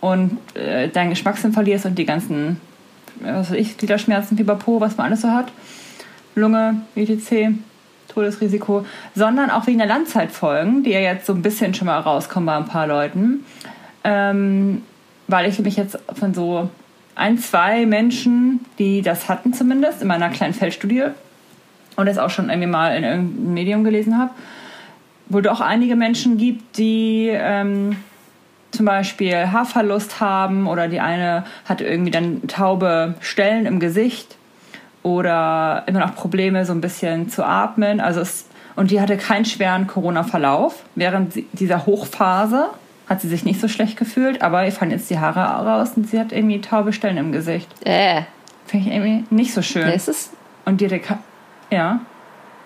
und äh, deinen Geschmackssinn verlierst und die ganzen, äh, was weiß ich, Gliederschmerzen, Fieber Po, was man alles so hat, Lunge, etc., Todesrisiko, sondern auch wegen der Langzeitfolgen, die ja jetzt so ein bisschen schon mal rauskommen bei ein paar Leuten. Ähm, weil ich mich jetzt von so ein, zwei Menschen, die das hatten zumindest, in meiner kleinen Feldstudie und das auch schon irgendwie mal in irgendeinem Medium gelesen habe, wo doch einige Menschen gibt, die ähm, zum Beispiel Haarverlust haben oder die eine hat irgendwie dann taube Stellen im Gesicht oder immer noch Probleme so ein bisschen zu atmen. Also es, und die hatte keinen schweren Corona-Verlauf. Während dieser Hochphase hat sie sich nicht so schlecht gefühlt, aber ihr fallen jetzt die Haare raus und sie hat irgendwie taube Stellen im Gesicht. Äh, Finde ich irgendwie nicht so schön. es ist. Und die hatte ja.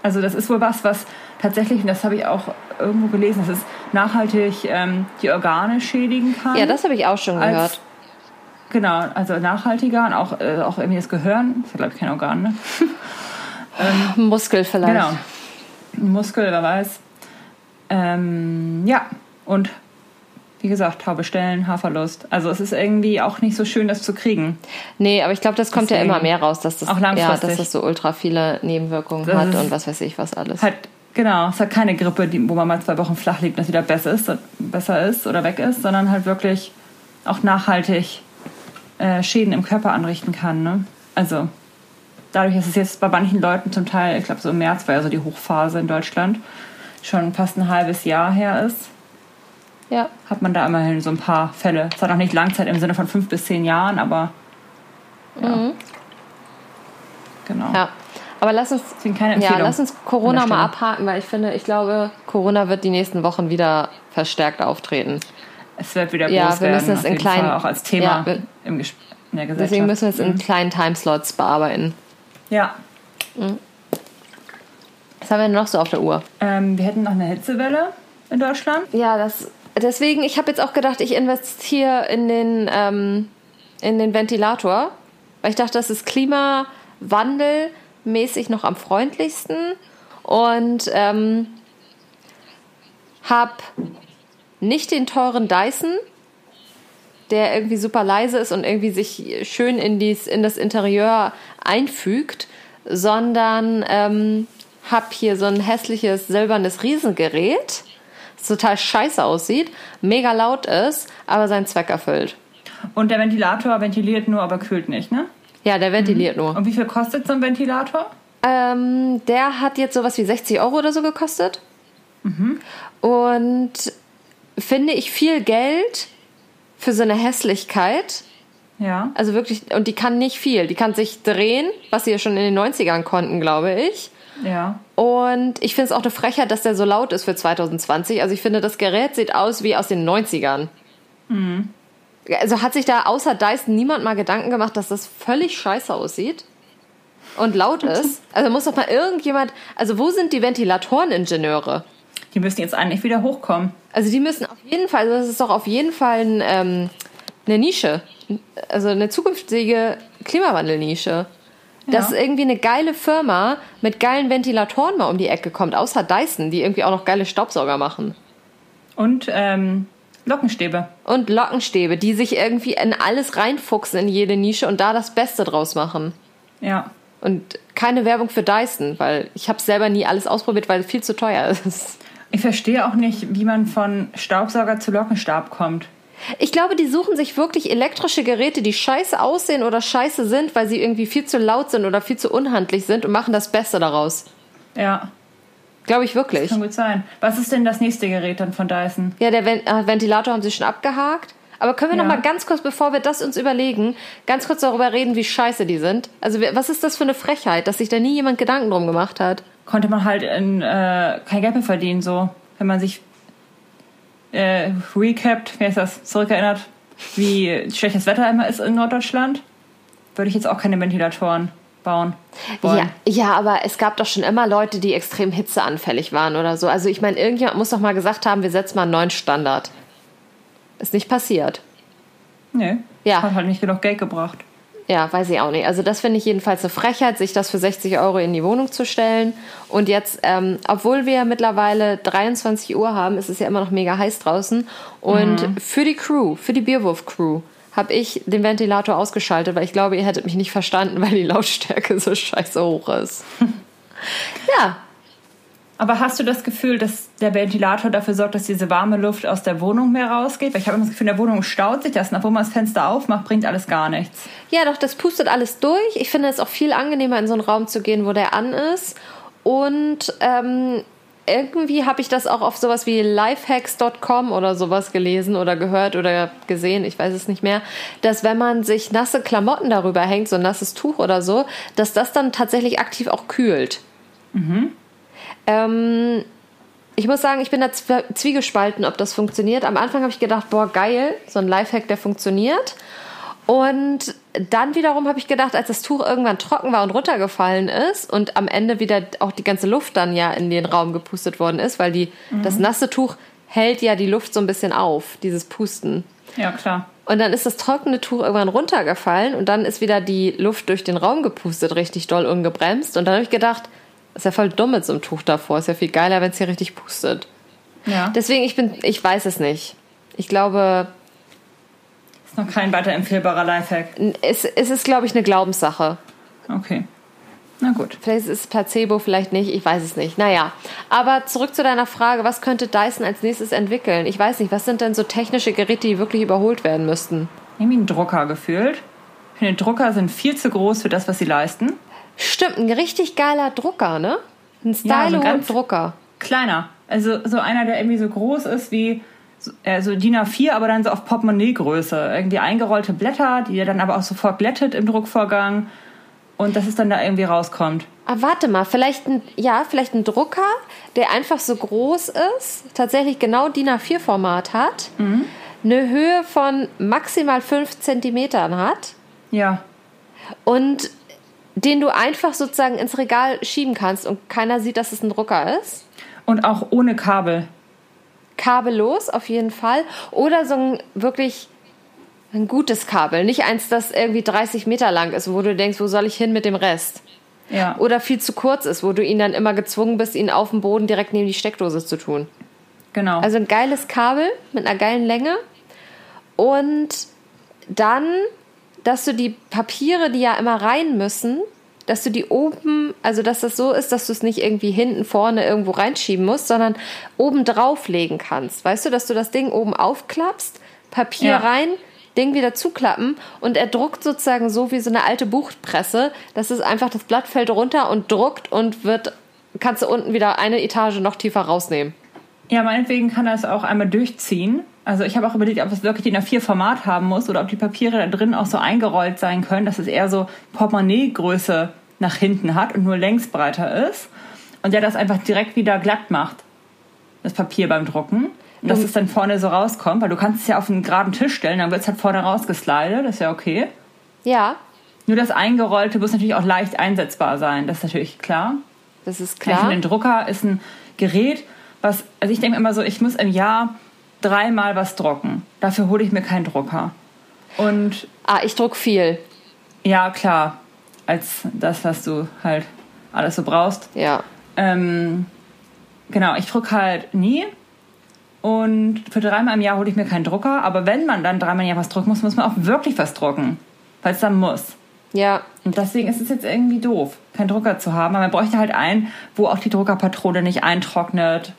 Also das ist wohl was, was tatsächlich, und das habe ich auch irgendwo gelesen, dass es nachhaltig ähm, die Organe schädigen kann. Ja, das habe ich auch schon als, gehört. Genau, also nachhaltiger und auch, äh, auch irgendwie das Gehirn, das ist glaube ich kein Organ, ne? (laughs) Muskel vielleicht. Genau. Ein Muskel, wer weiß. Ähm, ja, und wie gesagt, taube Stellen, Haarverlust. Also es ist irgendwie auch nicht so schön, das zu kriegen. Nee, aber ich glaube, das kommt ja Deswegen. immer mehr raus, dass das, Auch ja, dass das so ultra viele Nebenwirkungen Das hat ist- und was weiß ich was alles. Halt, genau, es hat keine Grippe, die, wo man mal zwei Wochen flach liegt, dass wieder besser ist, besser ist oder weg ist, sondern halt wirklich auch nachhaltig äh, Schäden im Körper anrichten kann. Ne? Also dadurch, dass es jetzt bei manchen Leuten zum Teil, ich glaube so im März war ja so die Hochphase in Deutschland, schon fast ein halbes Jahr her ist, ja. hat man da immerhin so ein paar Fälle. Es hat auch nicht Langzeit im Sinne von fünf bis zehn Jahren, aber ja. Genau. ja. Aber lass uns, ja, lass uns Corona mal abhaken, weil ich finde, ich glaube, Corona wird die nächsten Wochen wieder verstärkt auftreten. Es wird wieder Ja, groß wir müssen werden, es in kleinen- Fall, auch als Thema Ja, wir- im Ges in der Gesellschaft. Deswegen müssen wir es Mhm. in kleinen Timeslots bearbeiten. Ja, Was haben wir denn noch so auf der Uhr? ähm, wir hätten noch eine Hitzewelle in Deutschland. Ja, das. Deswegen, ich habe jetzt auch gedacht, ich investiere in den, ähm, in den Ventilator. Weil ich dachte, das ist klimawandelmäßig noch am freundlichsten. Und ähm, habe nicht den teuren Dyson, der irgendwie super leise ist und irgendwie sich schön in, dies, in das Interieur einfügt, sondern ähm, habe hier so ein hässliches silbernes Riesengerät, total scheiße aussieht, mega laut ist, aber seinen Zweck erfüllt. Und der Ventilator ventiliert nur, aber kühlt nicht, ne? Ja, der ventiliert nur. Und wie viel kostet so ein Ventilator? Ähm, der hat jetzt sowas wie 60 Euro oder so gekostet. Und finde ich viel Geld für so eine Hässlichkeit. Ja. Also wirklich, und die kann nicht viel. Die kann sich drehen, was sie ja schon in den 90ern konnten, glaube ich. Ja. Und ich finde es auch eine Frechheit, dass der so laut ist für 2020. Also ich finde, das Gerät sieht aus wie aus den 90ern. Mhm. Also hat sich da außer Dyson niemand mal Gedanken gemacht, dass das völlig scheiße aussieht und laut (laughs) ist? Also muss doch mal irgendjemand, also wo sind die Ventilatoreningenieure? Die müssen jetzt eigentlich wieder hochkommen. Also die müssen auf jeden Fall, also das ist doch auf jeden Fall ein, ähm, eine Nische, also eine zukünftige Klimawandelnische. Dass Ja. irgendwie eine geile Firma mit geilen Ventilatoren mal um die Ecke kommt, außer Dyson, die irgendwie auch noch geile Staubsauger machen. Und ähm, Lockenstäbe. Und Lockenstäbe, die sich irgendwie in alles reinfuchsen in jede Nische und da das Beste draus machen. Ja. Und keine Werbung für Dyson, weil ich habe selber nie alles ausprobiert, weil es viel zu teuer ist. Ich verstehe auch nicht, wie man von Staubsauger zu Lockenstab kommt. Ich glaube, die suchen sich wirklich elektrische Geräte, die scheiße aussehen oder scheiße sind, weil sie irgendwie viel zu laut sind oder viel zu unhandlich sind und machen das Beste daraus. Ja, Glaube ich wirklich. kann gut sein. Was ist denn das nächste Gerät dann von Dyson? Ja, der äh, Ventilator haben sie schon abgehakt. Aber können wir Ja. noch mal ganz kurz, bevor wir das uns überlegen, ganz kurz darüber reden, wie scheiße die sind? Also was ist das für eine Frechheit, dass sich da nie jemand Gedanken drum gemacht hat? Konnte man halt in, äh, kein Geld mehr verdienen, so. Wenn man sich äh, recapped, wie heißt das, zurückerinnert, wie schlechtes Wetter immer ist in Norddeutschland, würde ich jetzt auch keine Ventilatoren bauen wollen. Ja, ja, aber es gab doch schon immer Leute, die extrem hitzeanfällig waren oder so. Also ich meine, irgendjemand muss doch mal gesagt haben, wir setzen mal einen neuen Standard. Ist nicht passiert. Nee. Ja. Hat halt nicht genug Geld gebracht. Ja, weiß ich auch nicht. Also das finde ich jedenfalls eine Frechheit, sich das für 60 Euro in die Wohnung zu stellen. Und jetzt, ähm, obwohl wir mittlerweile 23 Uhr haben, ist es ja immer noch mega heiß draußen. Und für die Crew, für die Bierwurf-Crew, habe ich den Ventilator ausgeschaltet, weil ich glaube, ihr hättet mich nicht verstanden, (laughs) weil die Lautstärke so scheiße hoch ist. (laughs) ja, Aber hast du das Gefühl, dass der Ventilator dafür sorgt, dass diese warme Luft aus der Wohnung mehr rausgeht? Weil ich habe immer das Gefühl, in der Wohnung staut sich das. Und obwohl man das Fenster aufmacht, bringt alles gar nichts. Ja, doch, das pustet alles durch. Ich finde es auch viel angenehmer, in so einen Raum zu gehen, wo der an ist. Und ähm, irgendwie habe ich das auch auf sowas wie lifehacks.com oder sowas gelesen oder gehört oder gesehen, ich weiß es nicht mehr, dass wenn man sich nasse Klamotten darüber hängt, so ein nasses Tuch oder so, dass das dann tatsächlich aktiv auch kühlt. Ähm, ich muss sagen, ich bin da zwie- zwiegespalten, ob das funktioniert. Am Anfang habe ich gedacht, boah, geil, so ein Lifehack, der funktioniert. Und dann wiederum habe ich gedacht, als das Tuch irgendwann trocken war und runtergefallen ist und am Ende wieder auch die ganze Luft dann ja in den Raum gepustet worden ist, weil die, das nasse Tuch hält ja die Luft so ein bisschen auf, dieses Pusten. Ja, klar. Und dann ist das trockene Tuch irgendwann runtergefallen und dann ist wieder die Luft durch den Raum gepustet, richtig doll ungebremst. Und dann habe ich gedacht, ist ja voll dumm mit so einem Tuch davor. Ist ja viel geiler, wenn es hier richtig pustet. Ja. Deswegen, ich bin, ich weiß es nicht. Ich glaube, ist noch kein weiterempfehlbarer Lifehack. es, es ist, glaube ich, eine Glaubenssache. Okay. Na gut. Vielleicht ist es Placebo, vielleicht nicht, ich weiß es nicht. Naja, aber zurück zu deiner Frage, was könnte Dyson als nächstes entwickeln? Ich weiß nicht, was sind denn so technische Geräte, die wirklich überholt werden müssten? Irgendwie ein Drucker gefühlt. Ich finde, Drucker sind viel zu groß für das, was sie leisten. Stimmt, ein richtig geiler Drucker, ne? Ein Ja, so. Kleiner. Also so einer, der irgendwie so groß ist wie äh, so DIN A4, aber dann so auf Portemonnaie-Größe. Irgendwie eingerollte Blätter, die er dann aber auch sofort glättet im Druckvorgang. Und dass es dann da irgendwie rauskommt. Ah, warte mal, vielleicht ein, ja, vielleicht ein Drucker, der einfach so groß ist, tatsächlich genau DIN A4-Format hat, eine Höhe von maximal 5 Zentimetern hat Ja. und den du einfach sozusagen ins Regal schieben kannst und keiner sieht, dass es ein Drucker ist. Und auch ohne Kabel. Kabellos auf jeden Fall. Oder so ein wirklich ein gutes Kabel. Nicht eins, das irgendwie 30 Meter lang ist, wo du denkst, wo soll ich hin mit dem Rest? Ja. Oder viel zu kurz ist, wo du ihn dann immer gezwungen bist, ihn auf dem Boden direkt neben die Steckdose zu tun. genau. Also ein geiles Kabel mit einer geilen Länge. Und dann, dass du die Papiere, die ja immer rein müssen, dass du die oben, also dass das so ist, dass du es nicht irgendwie hinten, vorne irgendwo reinschieben musst, sondern oben drauflegen kannst. Weißt du, dass du das Ding oben aufklappst, Papier Ja. rein, Ding wieder zuklappen und er druckt sozusagen so wie so eine alte Buchpresse. Das ist einfach, das Blatt fällt runter und druckt und wird, kannst du unten wieder eine Etage noch tiefer rausnehmen. Ja, meinetwegen kann er es auch einmal durchziehen. Also ich habe auch überlegt, ob es wirklich DIN A4-Format haben muss oder ob die Papiere da drin auch so eingerollt sein können, dass es eher so Portemonnaie-Größe nach hinten hat und nur längs breiter ist und der das einfach direkt wieder glatt macht, das Papier beim Drucken. Und dass Du- es dann vorne so rauskommt, weil du kannst es ja auf einen geraden Tisch stellen, dann wird es halt vorne rausgeslidet, das ist ja okay. Ja, Nur das Eingerollte muss natürlich auch leicht einsetzbar sein, das ist natürlich klar. das ist Ich klar. finde, ein Drucker ist ein Gerät, was, also ich denke immer so, ich muss im Jahr dreimal was drucken. Dafür hole ich mir keinen Drucker. Und Ah, ich druck viel. ja, klar, als das, was du halt alles so brauchst. Ja. Ähm, genau, ich druck halt nie. Und für dreimal im Jahr hole ich mir keinen Drucker. Aber wenn man dann dreimal im Jahr was drucken muss, muss man auch wirklich was drucken. Weil es dann muss. Ja. Und deswegen ist es jetzt irgendwie doof, keinen Drucker zu haben. Aber man bräuchte halt einen, wo auch die Druckerpatrone nicht eintrocknet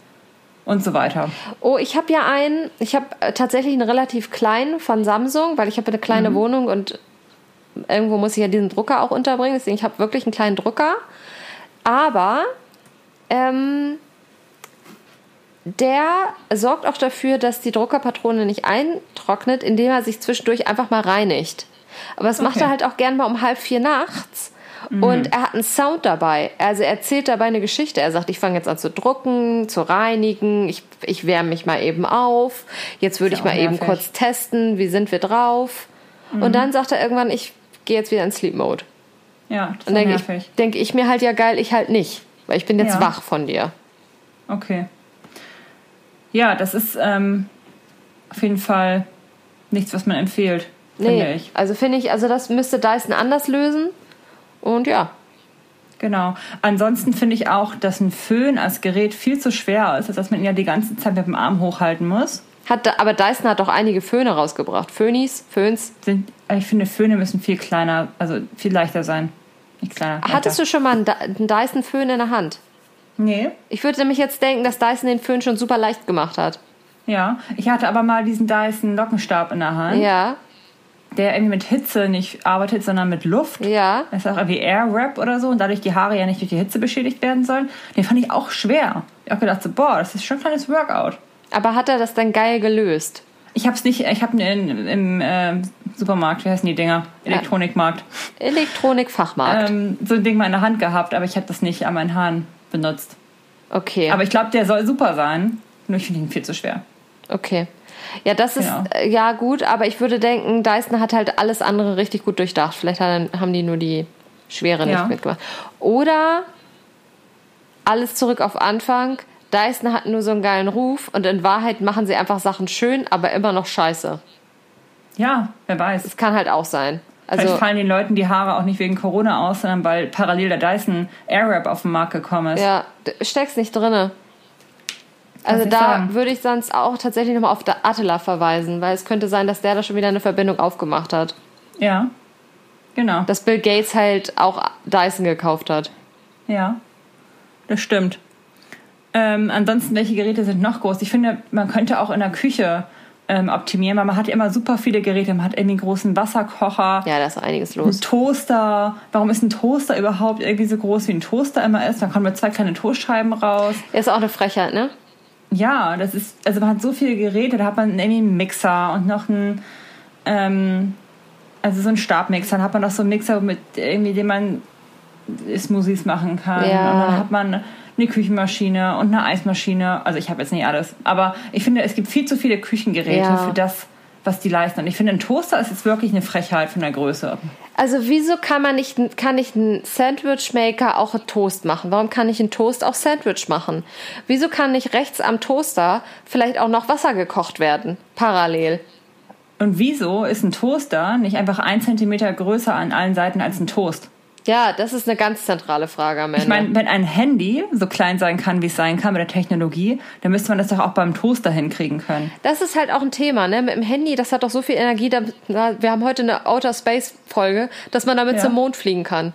und so weiter. Oh, ich habe ja einen, ich habe äh, tatsächlich einen relativ kleinen von Samsung, weil ich habe eine kleine Wohnung und irgendwo muss ich ja diesen Drucker auch unterbringen. Deswegen, ich habe wirklich einen kleinen Drucker. Aber ähm, der sorgt auch dafür, dass die Druckerpatrone nicht eintrocknet, indem er sich zwischendurch einfach mal reinigt. Aber das macht Okay. er halt auch gern mal um halb vier nachts. Und er hat einen Sound dabei. Also er erzählt dabei eine Geschichte. Er sagt, ich fange jetzt an zu drucken, zu reinigen, ich, ich wärme mich mal eben auf. Jetzt würde ich mal eben nervig. kurz testen, wie sind wir drauf. Und dann sagt er irgendwann, ich gehe jetzt wieder in Sleep Mode. Ja, das ist Und denke ich, denke ich mir halt ja geil, ich halt nicht. Weil ich bin jetzt Ja. wach von dir. Okay. Ja, das ist ähm, auf jeden Fall nichts, was man empfiehlt, finde Nee, ich. also finde ich, also das müsste Dyson anders lösen. Und ja, Genau. Ansonsten finde ich auch, dass ein Föhn als Gerät viel zu schwer ist, als dass man ihn ja die ganze Zeit mit dem Arm hochhalten muss. hat, aber Dyson hat doch einige Föhne rausgebracht. Föhnis, Föhns. Sind, ich finde, Föhne müssen viel kleiner, also viel leichter sein. Nicht kleiner. Hattest du schon mal einen Dyson-Föhn in der Hand? Nee. Ich würde nämlich jetzt denken, dass Dyson den Föhn schon super leicht gemacht hat. Ja. Ich hatte aber mal diesen Dyson Lockenstab in der Hand, Ja, der irgendwie mit Hitze nicht arbeitet, sondern mit Luft. ja. Das ist auch irgendwie Air Wrap oder so und dadurch die Haare ja nicht durch die Hitze beschädigt werden sollen. Den fand ich auch schwer. Ich habe gedacht, so, boah, das ist schon ein kleines Workout. Aber hat er das dann geil gelöst? Ich habe es nicht, ich habe ihn im ähm, Supermarkt, wie heißen die Dinger? Elektronikmarkt. Elektronik-Fachmarkt. Ähm, so ein Ding mal in der Hand gehabt, aber ich habe das nicht an meinen Haaren benutzt. okay. Aber ich glaube, der soll super sein. Nur ich finde ihn viel zu schwer. Okay. Ja, das ist Genau. äh, ja gut, aber ich würde denken, Dyson hat halt alles andere richtig gut durchdacht. Vielleicht haben die nur die Schwere Ja. nicht mitgemacht. Oder alles zurück auf Anfang. Dyson hat nur so einen geilen Ruf und in Wahrheit machen sie einfach Sachen schön, aber immer noch scheiße. Ja, wer weiß. Das kann halt auch sein. Vielleicht Also fallen den Leuten die Haare auch nicht wegen Corona aus, sondern weil parallel der Dyson Airwrap auf den Markt gekommen ist. ja, steckst nicht drinne. Also da würde ich sonst auch tatsächlich nochmal auf der Attila verweisen, weil es könnte sein, dass der da schon wieder eine Verbindung aufgemacht hat. ja. Genau. Dass Bill Gates halt auch Dyson gekauft hat. Ja, das stimmt. Ähm, ansonsten, welche Geräte sind noch groß? Ich finde, man könnte auch in der Küche ähm, optimieren, weil man hat ja immer super viele Geräte. Man hat irgendwie einen großen Wasserkocher, Ja, da ist einiges los. Toaster. Warum ist ein Toaster überhaupt irgendwie so groß, wie ein Toaster immer ist? Dann kommen mit zwei kleine Toastscheiben raus. Ist auch eine Frechheit, ne? Ja, das ist, also man hat so viele Geräte, da hat man irgendwie einen Mixer und noch einen, ähm, also so einen Stabmixer, dann hat man noch so einen Mixer, mit irgendwie, dem man Smoothies machen kann. Ja. Und dann hat man eine Küchenmaschine und eine Eismaschine. Also ich habe jetzt nicht alles, aber ich finde, es gibt viel zu viele Küchengeräte Ja. für das, was die leisten. Und ich finde, ein Toaster ist jetzt wirklich eine Frechheit von der Größe. Also wieso kann man nicht, kann ich einen Sandwichmaker auch einen Toast machen? Warum kann ich einen Toast auch Sandwich machen? Wieso kann nicht rechts am Toaster vielleicht auch noch Wasser gekocht werden? Parallel. Und wieso ist ein Toaster nicht einfach ein Zentimeter größer an allen Seiten als ein Toast? Ja, das ist eine ganz zentrale Frage am Ende. Ich meine, wenn ein Handy so klein sein kann, wie es sein kann mit der Technologie, dann müsste man das doch auch beim Toaster hinkriegen können. Das ist halt auch ein Thema, ne? Mit dem Handy, das hat doch so viel Energie. Da, wir haben heute eine Outer Space Folge, dass man damit Ja. zum Mond fliegen kann.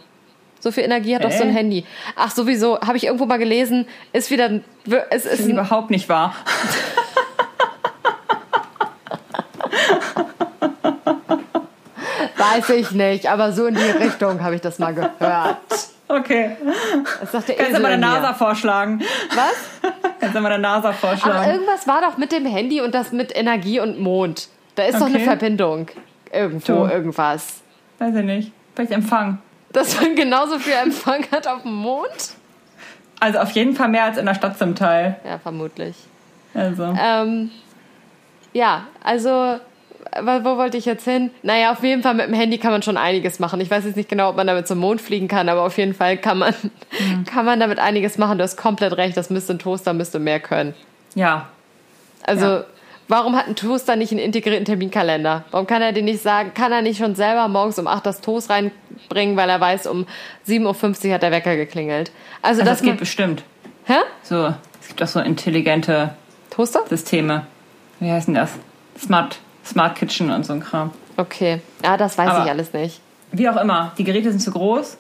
So viel Energie hat doch so ein Äh? Handy. Ach, sowieso, habe ich irgendwo mal gelesen, ist wieder, ist ist ein, überhaupt nicht wahr. (laughs) weiß ich nicht, aber so in die Richtung habe ich das mal gehört. Okay. Das sagt der Kannst du mal der. NASA vorschlagen? Was? Kannst du mal der NASA Aber vorschlagen? irgendwas war doch mit dem Handy und das mit Energie und Mond. Da ist doch eine Okay. Verbindung. Irgendwo, Du. irgendwas. Weiß ich nicht. Vielleicht Empfang. dass man genauso viel Empfang hat auf dem Mond? Also auf jeden Fall mehr als in der Stadt zum Teil. Ja, vermutlich. Also. Ähm, ja, also wo, wo wollte ich jetzt hin? Naja, auf jeden Fall mit dem Handy kann man schon einiges machen. Ich weiß jetzt nicht genau, ob man damit zum Mond fliegen kann, aber auf jeden Fall kann man, mhm. kann man damit einiges machen. Du hast komplett recht, das müsste ein Toaster müsste mehr können. Ja. Also, Ja. warum hat ein Toaster nicht einen integrierten Terminkalender? Warum kann er den nicht sagen, kann er nicht schon selber morgens um 8 das Toast reinbringen, weil er weiß, um 7.50 Uhr hat der Wecker geklingelt? Also, Also das das geht bestimmt. Hä? So, es gibt auch so intelligente Toaster? Systeme. Wie heißen das? Smart, Smart Kitchen und so ein Kram. Okay. Ja, das weiß Aber- ich alles nicht. Wie auch immer, die Geräte sind zu groß.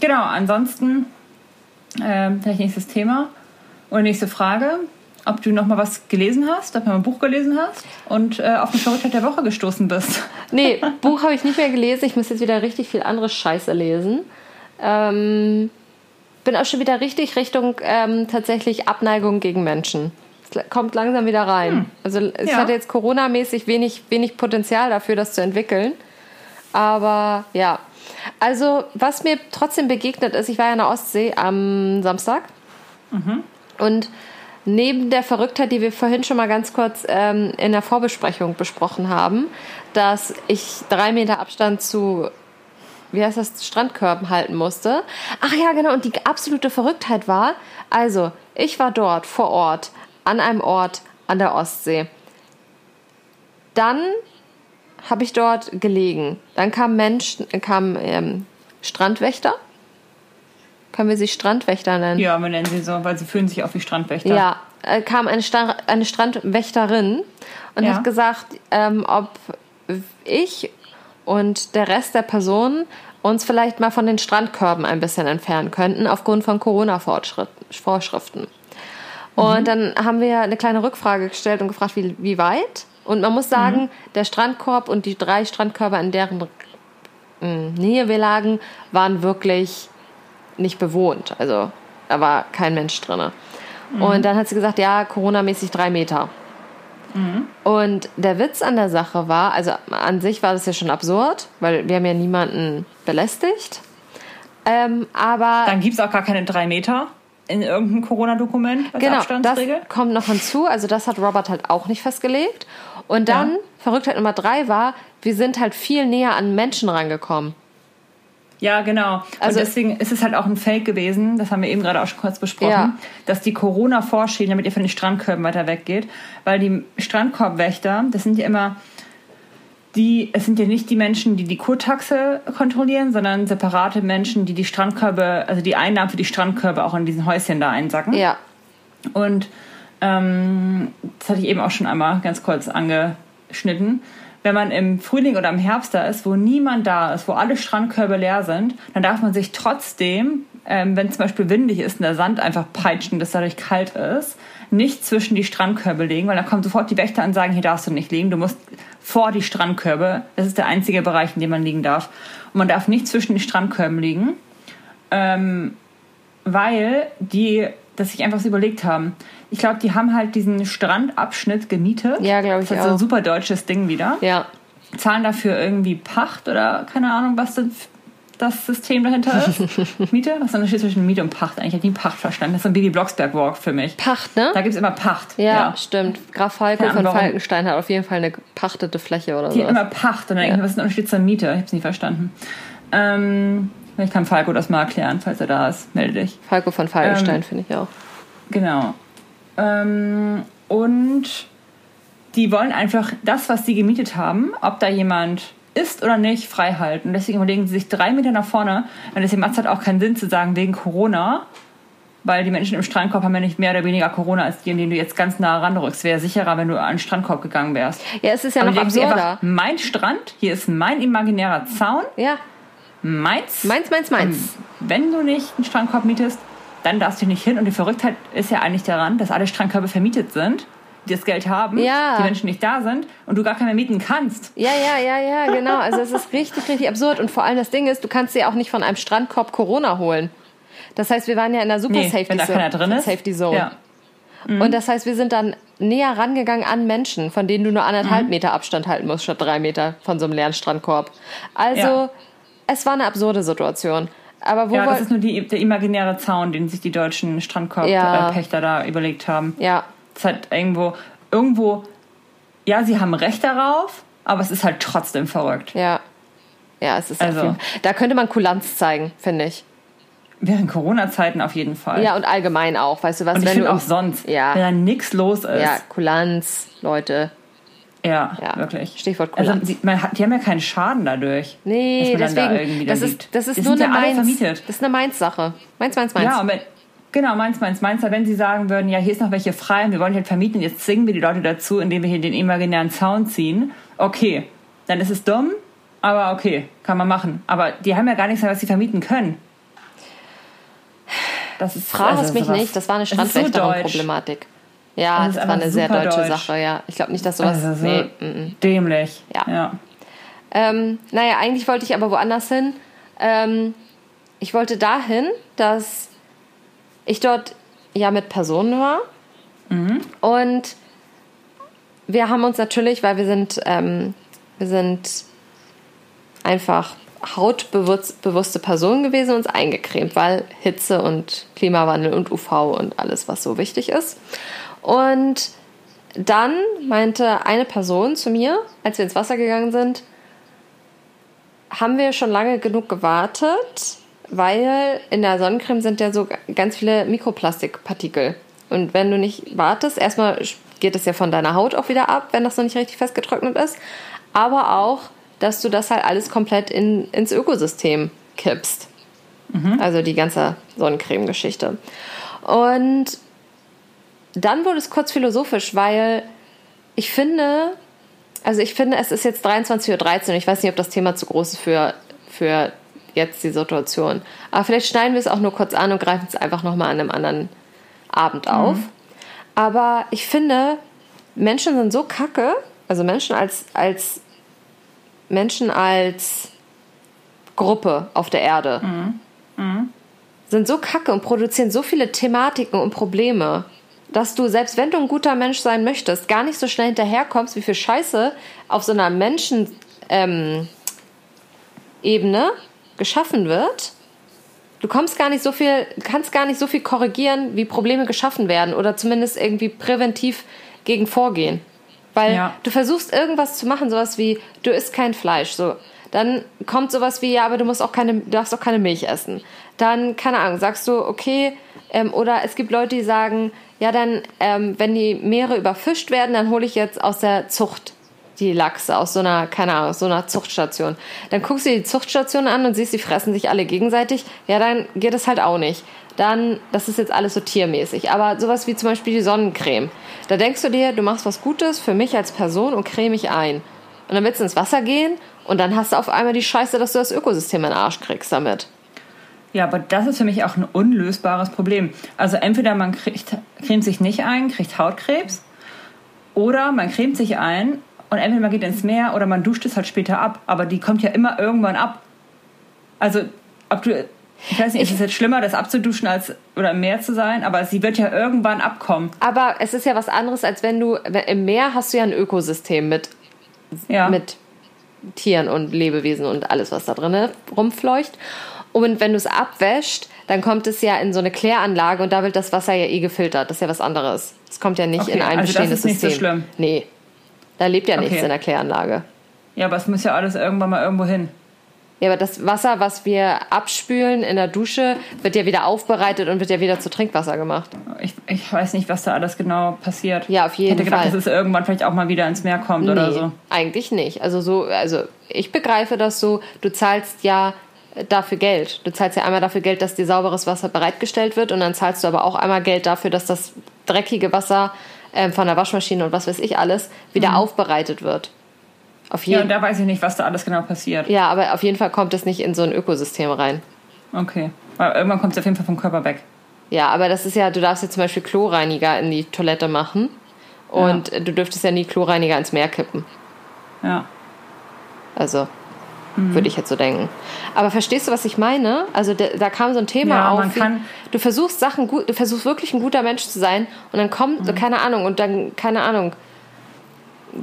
Genau, ansonsten ähm, vielleicht nächstes Thema. Und nächste Frage, ob du noch mal was gelesen hast, ob du mal ein Buch gelesen hast und äh, auf eine Verrücktheit der Woche gestoßen bist. (laughs) Nee, Buch habe ich nicht mehr gelesen. Ich muss jetzt wieder richtig viel andere Scheiße lesen. Ähm, bin auch schon wieder richtig Richtung ähm, tatsächlich Abneigung gegen Menschen. Kommt langsam wieder rein. Also es Ja. hat jetzt Corona-mäßig wenig, wenig Potenzial dafür, das zu entwickeln. Aber ja. Also, was mir trotzdem begegnet ist, ich war ja in der Ostsee am Samstag. Und neben der Verrücktheit, die wir vorhin schon mal ganz kurz ähm, in der Vorbesprechung besprochen haben, dass ich drei Meter Abstand zu, wie heißt das, Strandkörben halten musste. Ach ja, genau. Und die absolute Verrücktheit war, also, ich war dort vor Ort, an einem Ort an der Ostsee. Dann habe ich dort gelegen. Dann kam Mensch, kam ähm, Strandwächter. Können wir sie Strandwächter nennen? Ja, wir nennen sie so, weil sie fühlen sich auch wie Strandwächter. Ja, äh, kam eine, Stra eine Strandwächterin und Ja. hat gesagt, ähm, ob ich und der Rest der Personen uns vielleicht mal von den Strandkörben ein bisschen entfernen könnten, aufgrund von Corona-Vorschriften. Und dann haben wir eine kleine Rückfrage gestellt und gefragt, wie, wie weit. Und man muss sagen, der Strandkorb und die drei Strandkörbe, in deren mh, Nähe wir lagen, waren wirklich nicht bewohnt. Also da war kein Mensch drin. Und dann hat sie gesagt, ja, Corona-mäßig drei Meter. Und der Witz an der Sache war, also an sich war das ja schon absurd, weil wir haben ja niemanden belästigt. Ähm, aber Dann gibt es auch gar keine drei Meter in irgendeinem Corona-Dokument als genau, das Abstandsregel. kommt noch hinzu. Also das hat Robert halt auch nicht festgelegt. Und dann, Ja. Verrücktheit Nummer drei war, wir sind halt viel näher an Menschen rangekommen. Ja, genau. Also- und deswegen ist es halt auch ein Fake gewesen, das haben wir eben gerade auch schon kurz besprochen, Ja. dass die Corona vorschieben, damit ihr von den Strandkörben weiter weggeht. Weil die Strandkorbwächter, das sind ja immer die, es sind ja nicht die Menschen, die die Kurtaxe kontrollieren, sondern separate Menschen, die die Strandkörbe, also die Einnahmen für die Strandkörbe auch in diesen Häuschen da einsacken. Ja, Und ähm, das hatte ich eben auch schon einmal ganz kurz angeschnitten. Wenn man im Frühling oder im Herbst da ist, wo niemand da ist, wo alle Strandkörbe leer sind, dann darf man sich trotzdem, ähm, wenn zum Beispiel windig ist und der Sand einfach peitscht und es dadurch kalt ist, nicht zwischen die Strandkörbe legen, weil dann kommen sofort die Wächter und sagen, hier darfst du nicht liegen, du musst vor die Strandkörbe. Das ist der einzige Bereich, in dem man liegen darf. Und man darf nicht zwischen die Strandkörben liegen Ähm, weil die das sich einfach so überlegt haben. Ich glaube, die haben halt diesen Strandabschnitt gemietet. Ja, glaub ich Das ist so auch. ein super deutsches Ding wieder. ja. Zahlen dafür irgendwie Pacht oder keine Ahnung, was das, das System dahinter ist. (laughs) Miete? Was ist der Unterschied zwischen Miete und Pacht? Eigentlich habe ich nie Pacht verstanden. Das ist so ein Baby Blocksberg Walk für mich. Pacht, ne? Da gibt es immer Pacht. Ja, stimmt. Graf Falco von. Falkenstein hat auf jeden Fall eine gepachtete Fläche oder Die so. haben immer Pacht. Und dann denke ich, was ist der Unterschied zur Miete? Ich habe es nie verstanden. Ähm, ich kann Falco das mal erklären, falls er da ist. Melde dich. Falco von Falkenstein Ähm, finde ich auch. Genau. Ähm, und die wollen einfach das, was sie gemietet haben, ob da jemand ist oder nicht, frei halten. Deswegen überlegen sie sich drei Meter nach vorne. Und deswegen macht es halt auch keinen Sinn zu sagen, wegen Corona, weil die Menschen im Strandkorb haben ja nicht mehr oder weniger Corona als die, in denen du jetzt ganz nah ranrückst. Wäre sicherer, wenn du an den Strandkorb gegangen wärst. Ja, es ist ja Aber noch absurder. einfach, mein Strand, hier ist mein imaginärer Zaun, Ja, meins. meins, meins, meins. Wenn du nicht einen Strandkorb mietest, dann darfst du nicht hin. Und die Verrücktheit ist ja eigentlich daran, dass alle Strandkörbe vermietet sind, das Geld haben, Ja. die Menschen nicht da sind und du gar keine mehr mieten kannst. Ja, ja, ja, ja, genau. Also es ist richtig, richtig absurd. Und vor allem das Ding ist, du kannst dir auch nicht von einem Strandkorb Corona holen. Das heißt, wir waren ja in der super Nee, Safety, wenn da Zone, keiner drin ist. Safety Zone. Ja. Und das heißt, wir sind dann näher rangegangen an Menschen, von denen du nur Mhm. anderthalb Meter Abstand halten musst, statt drei Meter von so einem leeren Strandkorb. Also, Ja. es war eine absurde Situation. Aber wo Ja, das ist nur die, der imaginäre Zaun, den sich die deutschen Ja. Strandkorbpächter da überlegt haben. ja, ist halt irgendwo, irgendwo, ja, sie haben Recht darauf, aber es ist halt trotzdem verrückt. ja. Ja, es ist Also. Da könnte man Kulanz zeigen, finde ich. Während Corona-Zeiten auf jeden Fall. Ja, und allgemein auch, weißt du was? Und ich wenn finde du auch sonst, Ja. wenn da nichts los ist. Ja, Kulanz, Leute. Ja, Ja. wirklich. Stichwort Also, Kulanz. sie, man hat, die haben ja keinen Schaden dadurch. Nee, man dann da deswegen. irgendwie das, da ist, das ist Die nur eine ja Mainz. vermietet. Das ist eine Mainz-Sache. Mainz, Mainz, Mainz. Ja, und wenn, genau, meins, meins, meins. Wenn sie sagen würden, ja, hier ist noch welche frei und wir wollen die halt vermieten, jetzt zwingen wir die Leute dazu, indem wir hier den imaginären Zaun ziehen. Okay, dann ist es dumm, aber okay, kann man machen. Aber die haben ja gar nichts mehr, was sie vermieten können. Das ist Frage also es mich nicht, das war eine ist so. Strandwächterin-Problematik. ja, Das das war eine sehr deutsche deutsch. Sache, ja. Ich glaube nicht, dass sowas. Also so nee, mm, mm. dämlich. Ja. ja. Ähm, naja, eigentlich wollte ich aber woanders hin. Ähm, ich wollte dahin, dass ich dort ja mit Personen war. Und wir haben uns natürlich, weil wir sind, ähm, wir sind einfach hautbewusste Personen gewesen, uns eingecremt, weil Hitze und Klimawandel und UV und alles, was so wichtig ist. Und dann meinte eine Person zu mir, als wir ins Wasser gegangen sind, haben wir schon lange genug gewartet, weil in der Sonnencreme sind ja so ganz viele Mikroplastikpartikel. Und wenn du nicht wartest, erstmal geht es ja von deiner Haut auch wieder ab, wenn das noch nicht richtig festgetrocknet ist. Aber auch, dass du das halt alles komplett in, ins Ökosystem kippst. Also die ganze Sonnencreme-Geschichte. Und dann wurde es kurz philosophisch, weil ich finde, also ich finde, es ist jetzt 23.13 Uhr. Ich weiß nicht, ob das Thema zu groß ist für, für jetzt die Situation. Aber vielleicht schneiden wir es auch nur kurz an und greifen es einfach nochmal an einem anderen Abend auf. Aber ich finde, Menschen sind so kacke, also Menschen als, als Menschen als Gruppe auf der Erde sind so kacke und produzieren so viele Thematiken und Probleme, dass du, selbst wenn du ein guter Mensch sein möchtest, gar nicht so schnell hinterherkommst, wie viel Scheiße auf so einer Menschen ähm, Ebene geschaffen wird. Du kommst gar nicht so viel, kannst gar nicht so viel korrigieren, wie Probleme geschaffen werden oder zumindest irgendwie präventiv gegen vorgehen. Weil Ja. du versuchst irgendwas zu machen, sowas wie, du isst kein Fleisch, so. Dann kommt sowas wie, ja, aber du musst auch keine, du darfst auch keine Milch essen. Dann, keine Ahnung, sagst du, okay, ähm, oder es gibt Leute, die sagen, ja, dann, ähm, wenn die Meere überfischt werden, dann hole ich jetzt aus der Zucht die Lachse aus so einer, keine Ahnung, so einer Zuchtstation. Dann guckst du die Zuchtstation an und siehst, die fressen sich alle gegenseitig. Ja, dann geht es halt auch nicht. Dann, das ist jetzt alles so tiermäßig. Aber sowas wie zum Beispiel die Sonnencreme. Da denkst du dir, du machst was Gutes für mich als Person und creme mich ein. Und dann willst du ins Wasser gehen und dann hast du auf einmal die Scheiße, dass du das Ökosystem in den Arsch kriegst damit. Ja, aber das ist für mich auch ein unlösbares Problem. Also entweder man kriegt, cremt sich nicht ein, kriegt Hautkrebs, oder man cremt sich ein und entweder man geht ins Meer oder man duscht es halt später ab. Aber die kommt ja immer irgendwann ab. Also, ob du, ich weiß nicht, ist es jetzt schlimmer, das abzuduschen als oder im Meer zu sein, aber sie wird ja irgendwann abkommen. Aber es ist ja was anderes, als wenn du, im Meer hast du ja ein Ökosystem mit Ja. mit Tieren und Lebewesen und alles, was da drin rumfleucht. Und wenn du es abwäscht, dann kommt es ja in so eine Kläranlage und da wird das Wasser ja eh gefiltert. Das ist ja was anderes. Es kommt ja nicht Okay, in ein also das bestehendes ist nicht so System. schlimm. Nee. Da lebt ja nichts Okay. in der Kläranlage. ja, aber es muss ja alles irgendwann mal irgendwo hin. Ja, aber das Wasser, was wir abspülen in der Dusche, wird ja wieder aufbereitet und wird ja wieder zu Trinkwasser gemacht. Ich, ich weiß nicht, was da alles genau passiert. Ja, auf jeden ich hätte gedacht, Fall. dass es irgendwann vielleicht auch mal wieder ins Meer kommt oder so. eigentlich nicht. Also so, also ich begreife das so, du zahlst ja dafür Geld. Du zahlst ja einmal dafür Geld, dass dir sauberes Wasser bereitgestellt wird und dann zahlst du aber auch einmal Geld dafür, dass das dreckige Wasser ähm, von der Waschmaschine und was weiß ich alles wieder aufbereitet wird. Auf Mhm. Ja, jeden und da weiß ich nicht, was da alles genau passiert. ja, aber auf jeden Fall kommt es nicht in so ein Ökosystem rein. Okay. Weil irgendwann kommt es auf jeden Fall vom Körper weg. Ja, aber das ist ja, du darfst jetzt zum Beispiel Chlorreiniger in die Toilette machen und du dürftest ja nie Chlorreiniger ins Meer kippen. Ja. Also würde ich jetzt so denken. Aber verstehst du, was ich meine? Also da, da kam so ein Thema Ja, auf. wie- du versuchst Sachen gut, du versuchst wirklich ein guter Mensch zu sein und dann kommt, Mhm. keine Ahnung, und dann, keine Ahnung,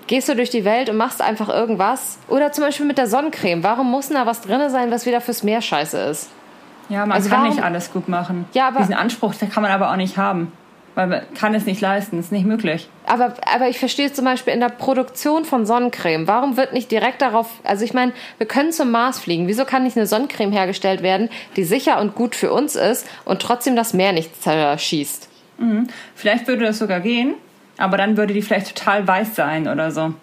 gehst du durch die Welt und machst einfach irgendwas. Oder zum Beispiel mit der Sonnencreme. Warum muss denn da was drin sein, was wieder fürs Meer scheiße ist? Ja, man Also kann warum- nicht alles gut machen. Ja, aber- Diesen Anspruch den kann man aber auch nicht haben. Weil man kann es nicht leisten, ist nicht möglich. Aber, aber ich verstehe zum Beispiel in der Produktion von Sonnencreme. Warum wird nicht direkt darauf, also ich meine, wir können zum Mars fliegen. Wieso kann nicht eine Sonnencreme hergestellt werden, die sicher und gut für uns ist und trotzdem das Meer nicht zerschießt? Vielleicht würde das sogar gehen, aber dann würde die vielleicht total weiß sein oder so.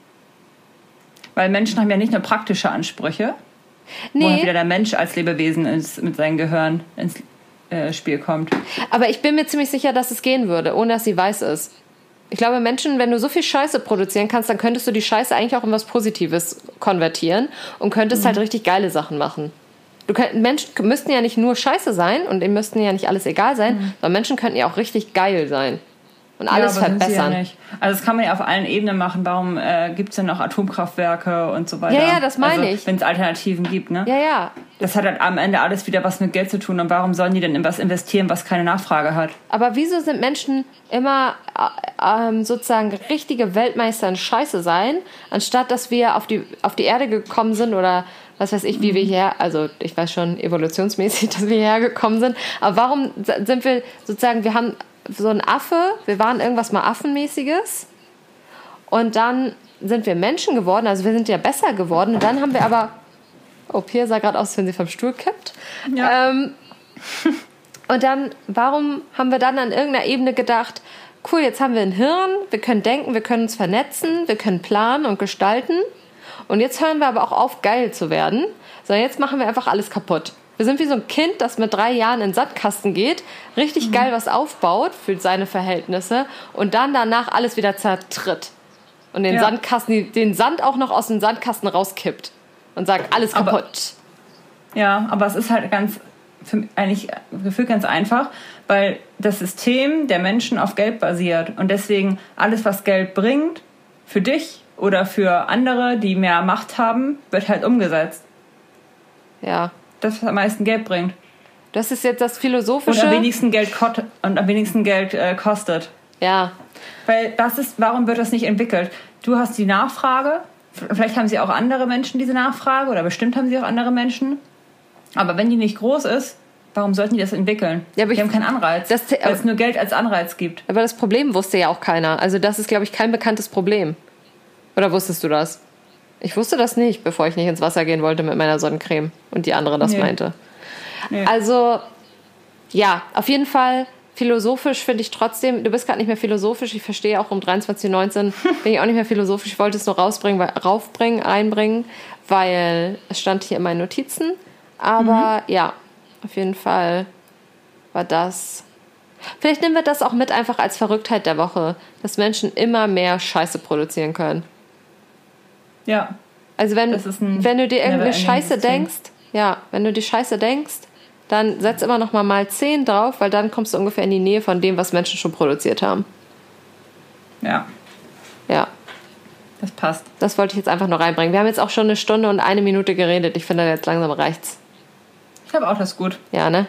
Weil Menschen haben ja nicht nur praktische Ansprüche, wo halt wieder Nee, der Mensch als Lebewesen ins, mit seinem Gehirn ins äh, Spiel kommt. aber ich bin mir ziemlich sicher, dass es gehen würde, ohne dass sie weiß ist. Ich glaube, Menschen, wenn du so viel Scheiße produzieren kannst, dann könntest du die Scheiße eigentlich auch in was Positives konvertieren und könntest halt richtig geile Sachen machen. Du könnt, Menschen müssten ja nicht nur Scheiße sein und denen müssten ja nicht alles egal sein, sondern Menschen könnten ja auch richtig geil sein und alles ja, verbessern. Ja. Also das kann man ja auf allen Ebenen machen. Warum äh, gibt es denn noch Atomkraftwerke und so weiter? Ja, ja, das meine also, ich. Wenn es Alternativen gibt, ne? Ja, ja. Das hat halt am Ende alles wieder was mit Geld zu tun. Und warum sollen die denn in was investieren, was keine Nachfrage hat? Aber wieso sind Menschen immer äh, ähm, sozusagen richtige Weltmeister in Scheiße sein, anstatt dass wir auf die, auf die Erde gekommen sind oder was weiß ich, wie wir hier, also ich weiß schon evolutionsmäßig, (laughs) dass wir hierher gekommen sind, aber warum sind wir sozusagen, wir haben so ein Affe, wir waren irgendwas mal Affenmäßiges und dann sind wir Menschen geworden, also wir sind ja besser geworden und dann haben wir aber, oh, Pia sah gerade aus, wenn sie vom Stuhl kippt. Ja. Ähm, und dann, warum haben wir dann an irgendeiner Ebene gedacht, cool, jetzt haben wir ein Hirn, wir können denken, wir können uns vernetzen, wir können planen und gestalten. Und jetzt hören wir aber auch auf, geil zu werden, sondern jetzt machen wir einfach alles kaputt. Wir sind wie so ein Kind, das mit drei Jahren in den Sandkasten geht, richtig geil was aufbaut für seine Verhältnisse und dann danach alles wieder zertritt. Und den Ja. Sandkasten, den Sand auch noch aus dem Sandkasten rauskippt und sagt, alles Aber- kaputt. Ja, aber es ist halt ganz, für eigentlich gefühlt ganz einfach, weil das System der Menschen auf Geld basiert und deswegen alles, was Geld bringt, für dich oder für andere, die mehr Macht haben, wird halt umgesetzt. Ja. Das, was am meisten Geld bringt. Das ist jetzt das Und Philosophische. am wenigsten Geld, und am wenigsten Geld äh, kostet. Ja, Weil das ist, warum wird das nicht entwickelt? Du hast die Nachfrage, vielleicht haben sie auch andere Menschen diese Nachfrage oder bestimmt haben sie auch andere Menschen. Aber wenn die nicht groß ist, warum sollten die das entwickeln? Ja, aber die ich- haben keinen Anreiz, das- weil es nur Geld als Anreiz gibt. aber das Problem wusste ja auch keiner. Also das ist, glaube ich, kein bekanntes Problem. Oder wusstest du das? Ich wusste das nicht, bevor ich nicht ins Wasser gehen wollte mit meiner Sonnencreme und die andere das Nee. meinte. Nee. Also, ja, auf jeden Fall philosophisch finde ich trotzdem, du bist gerade nicht mehr philosophisch, ich verstehe auch um 23.19 (laughs) bin ich auch nicht mehr philosophisch, ich wollte es nur rausbringen, weil, raufbringen, einbringen, weil es stand hier in meinen Notizen. Aber ja, auf jeden Fall war das. Vielleicht nehmen wir das auch mit einfach als Verrücktheit der Woche, dass Menschen immer mehr Scheiße produzieren können. Ja, Also wenn, wenn du dir irgendeine never-ending Scheiße System. denkst, ja, wenn du die Scheiße denkst, dann setz immer noch mal mal 10 drauf, weil dann kommst du ungefähr in die Nähe von dem, was Menschen schon produziert haben. ja, Ja, das passt. das wollte ich jetzt einfach nur reinbringen. Wir haben jetzt auch schon eine Stunde und eine Minute geredet. Ich finde, jetzt langsam reicht's. Ich glaube auch das ist gut. Ja, ne?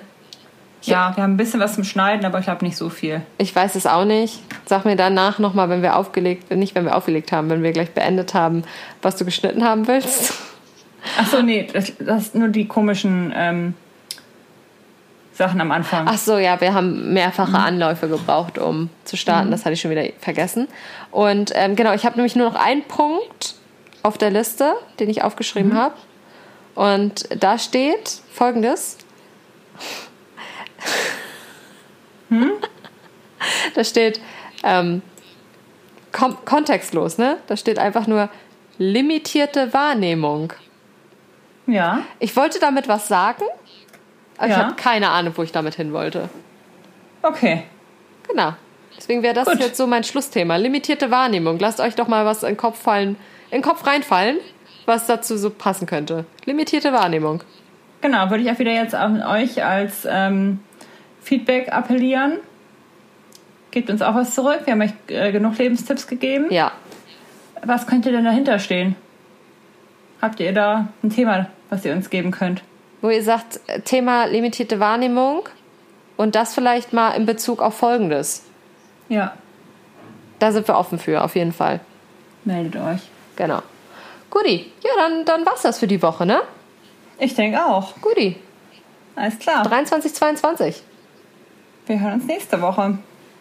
Ja, wir haben ein bisschen was zum Schneiden, aber ich glaube nicht so viel. Ich weiß es auch nicht. Sag mir danach noch mal, wenn wir aufgelegt, nicht wenn wir aufgelegt haben, wenn wir gleich beendet haben, was du geschnitten haben willst. Ach so, nee, das, das nur die komischen ähm, Sachen am Anfang. Ach so, ja, wir haben mehrfache Anläufe gebraucht, um zu starten. Das hatte ich schon wieder vergessen. Und ähm, genau, ich habe nämlich nur noch einen Punkt auf der Liste, den ich aufgeschrieben habe. Und da steht folgendes. Da steht ähm, kontextlos, ne? Da steht einfach nur limitierte Wahrnehmung. Ja, Ich wollte damit was sagen, aber ich Ja. habe keine Ahnung, wo ich damit hin wollte. okay. Genau. Deswegen wäre das Gut. jetzt so mein Schlussthema. Limitierte Wahrnehmung. Lasst euch doch mal was in den Kopf fallen, in den Kopf reinfallen, was dazu so passen könnte. Limitierte Wahrnehmung. Genau, würde ich auch wieder jetzt an euch als ähm, Feedback appellieren. Gebt uns auch was zurück. Wir haben euch äh, genug Lebenstipps gegeben. Ja. Was könnte denn dahinter stehen? Habt ihr da ein Thema, was ihr uns geben könnt? Wo ihr sagt, äh, Thema limitierte Wahrnehmung und das vielleicht mal in Bezug auf Folgendes. Ja, Da sind wir offen für, auf jeden Fall. Meldet euch. Genau. Guti. Ja, dann, dann war's das für die Woche, ne? Ich denke auch. Guti. Alles klar. 23, 22. Wir hören uns nächste Woche.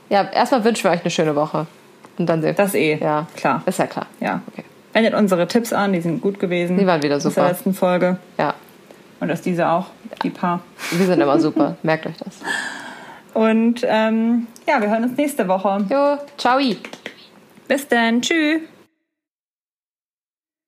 Ja, erstmal wünschen wir euch eine schöne Woche. Und dann sehen Das eh. Ja, Klar. Ist ja klar. Ja. Okay. Wendet unsere Tipps an, die sind gut gewesen. Die waren wieder Aus der super. letzten Folge. Ja, Und aus dieser auch. Die paar. wir sind immer super. (laughs) Merkt euch das. Und ähm, ja, wir hören uns nächste Woche. Jo, ciao. Bis dann. Tschüss.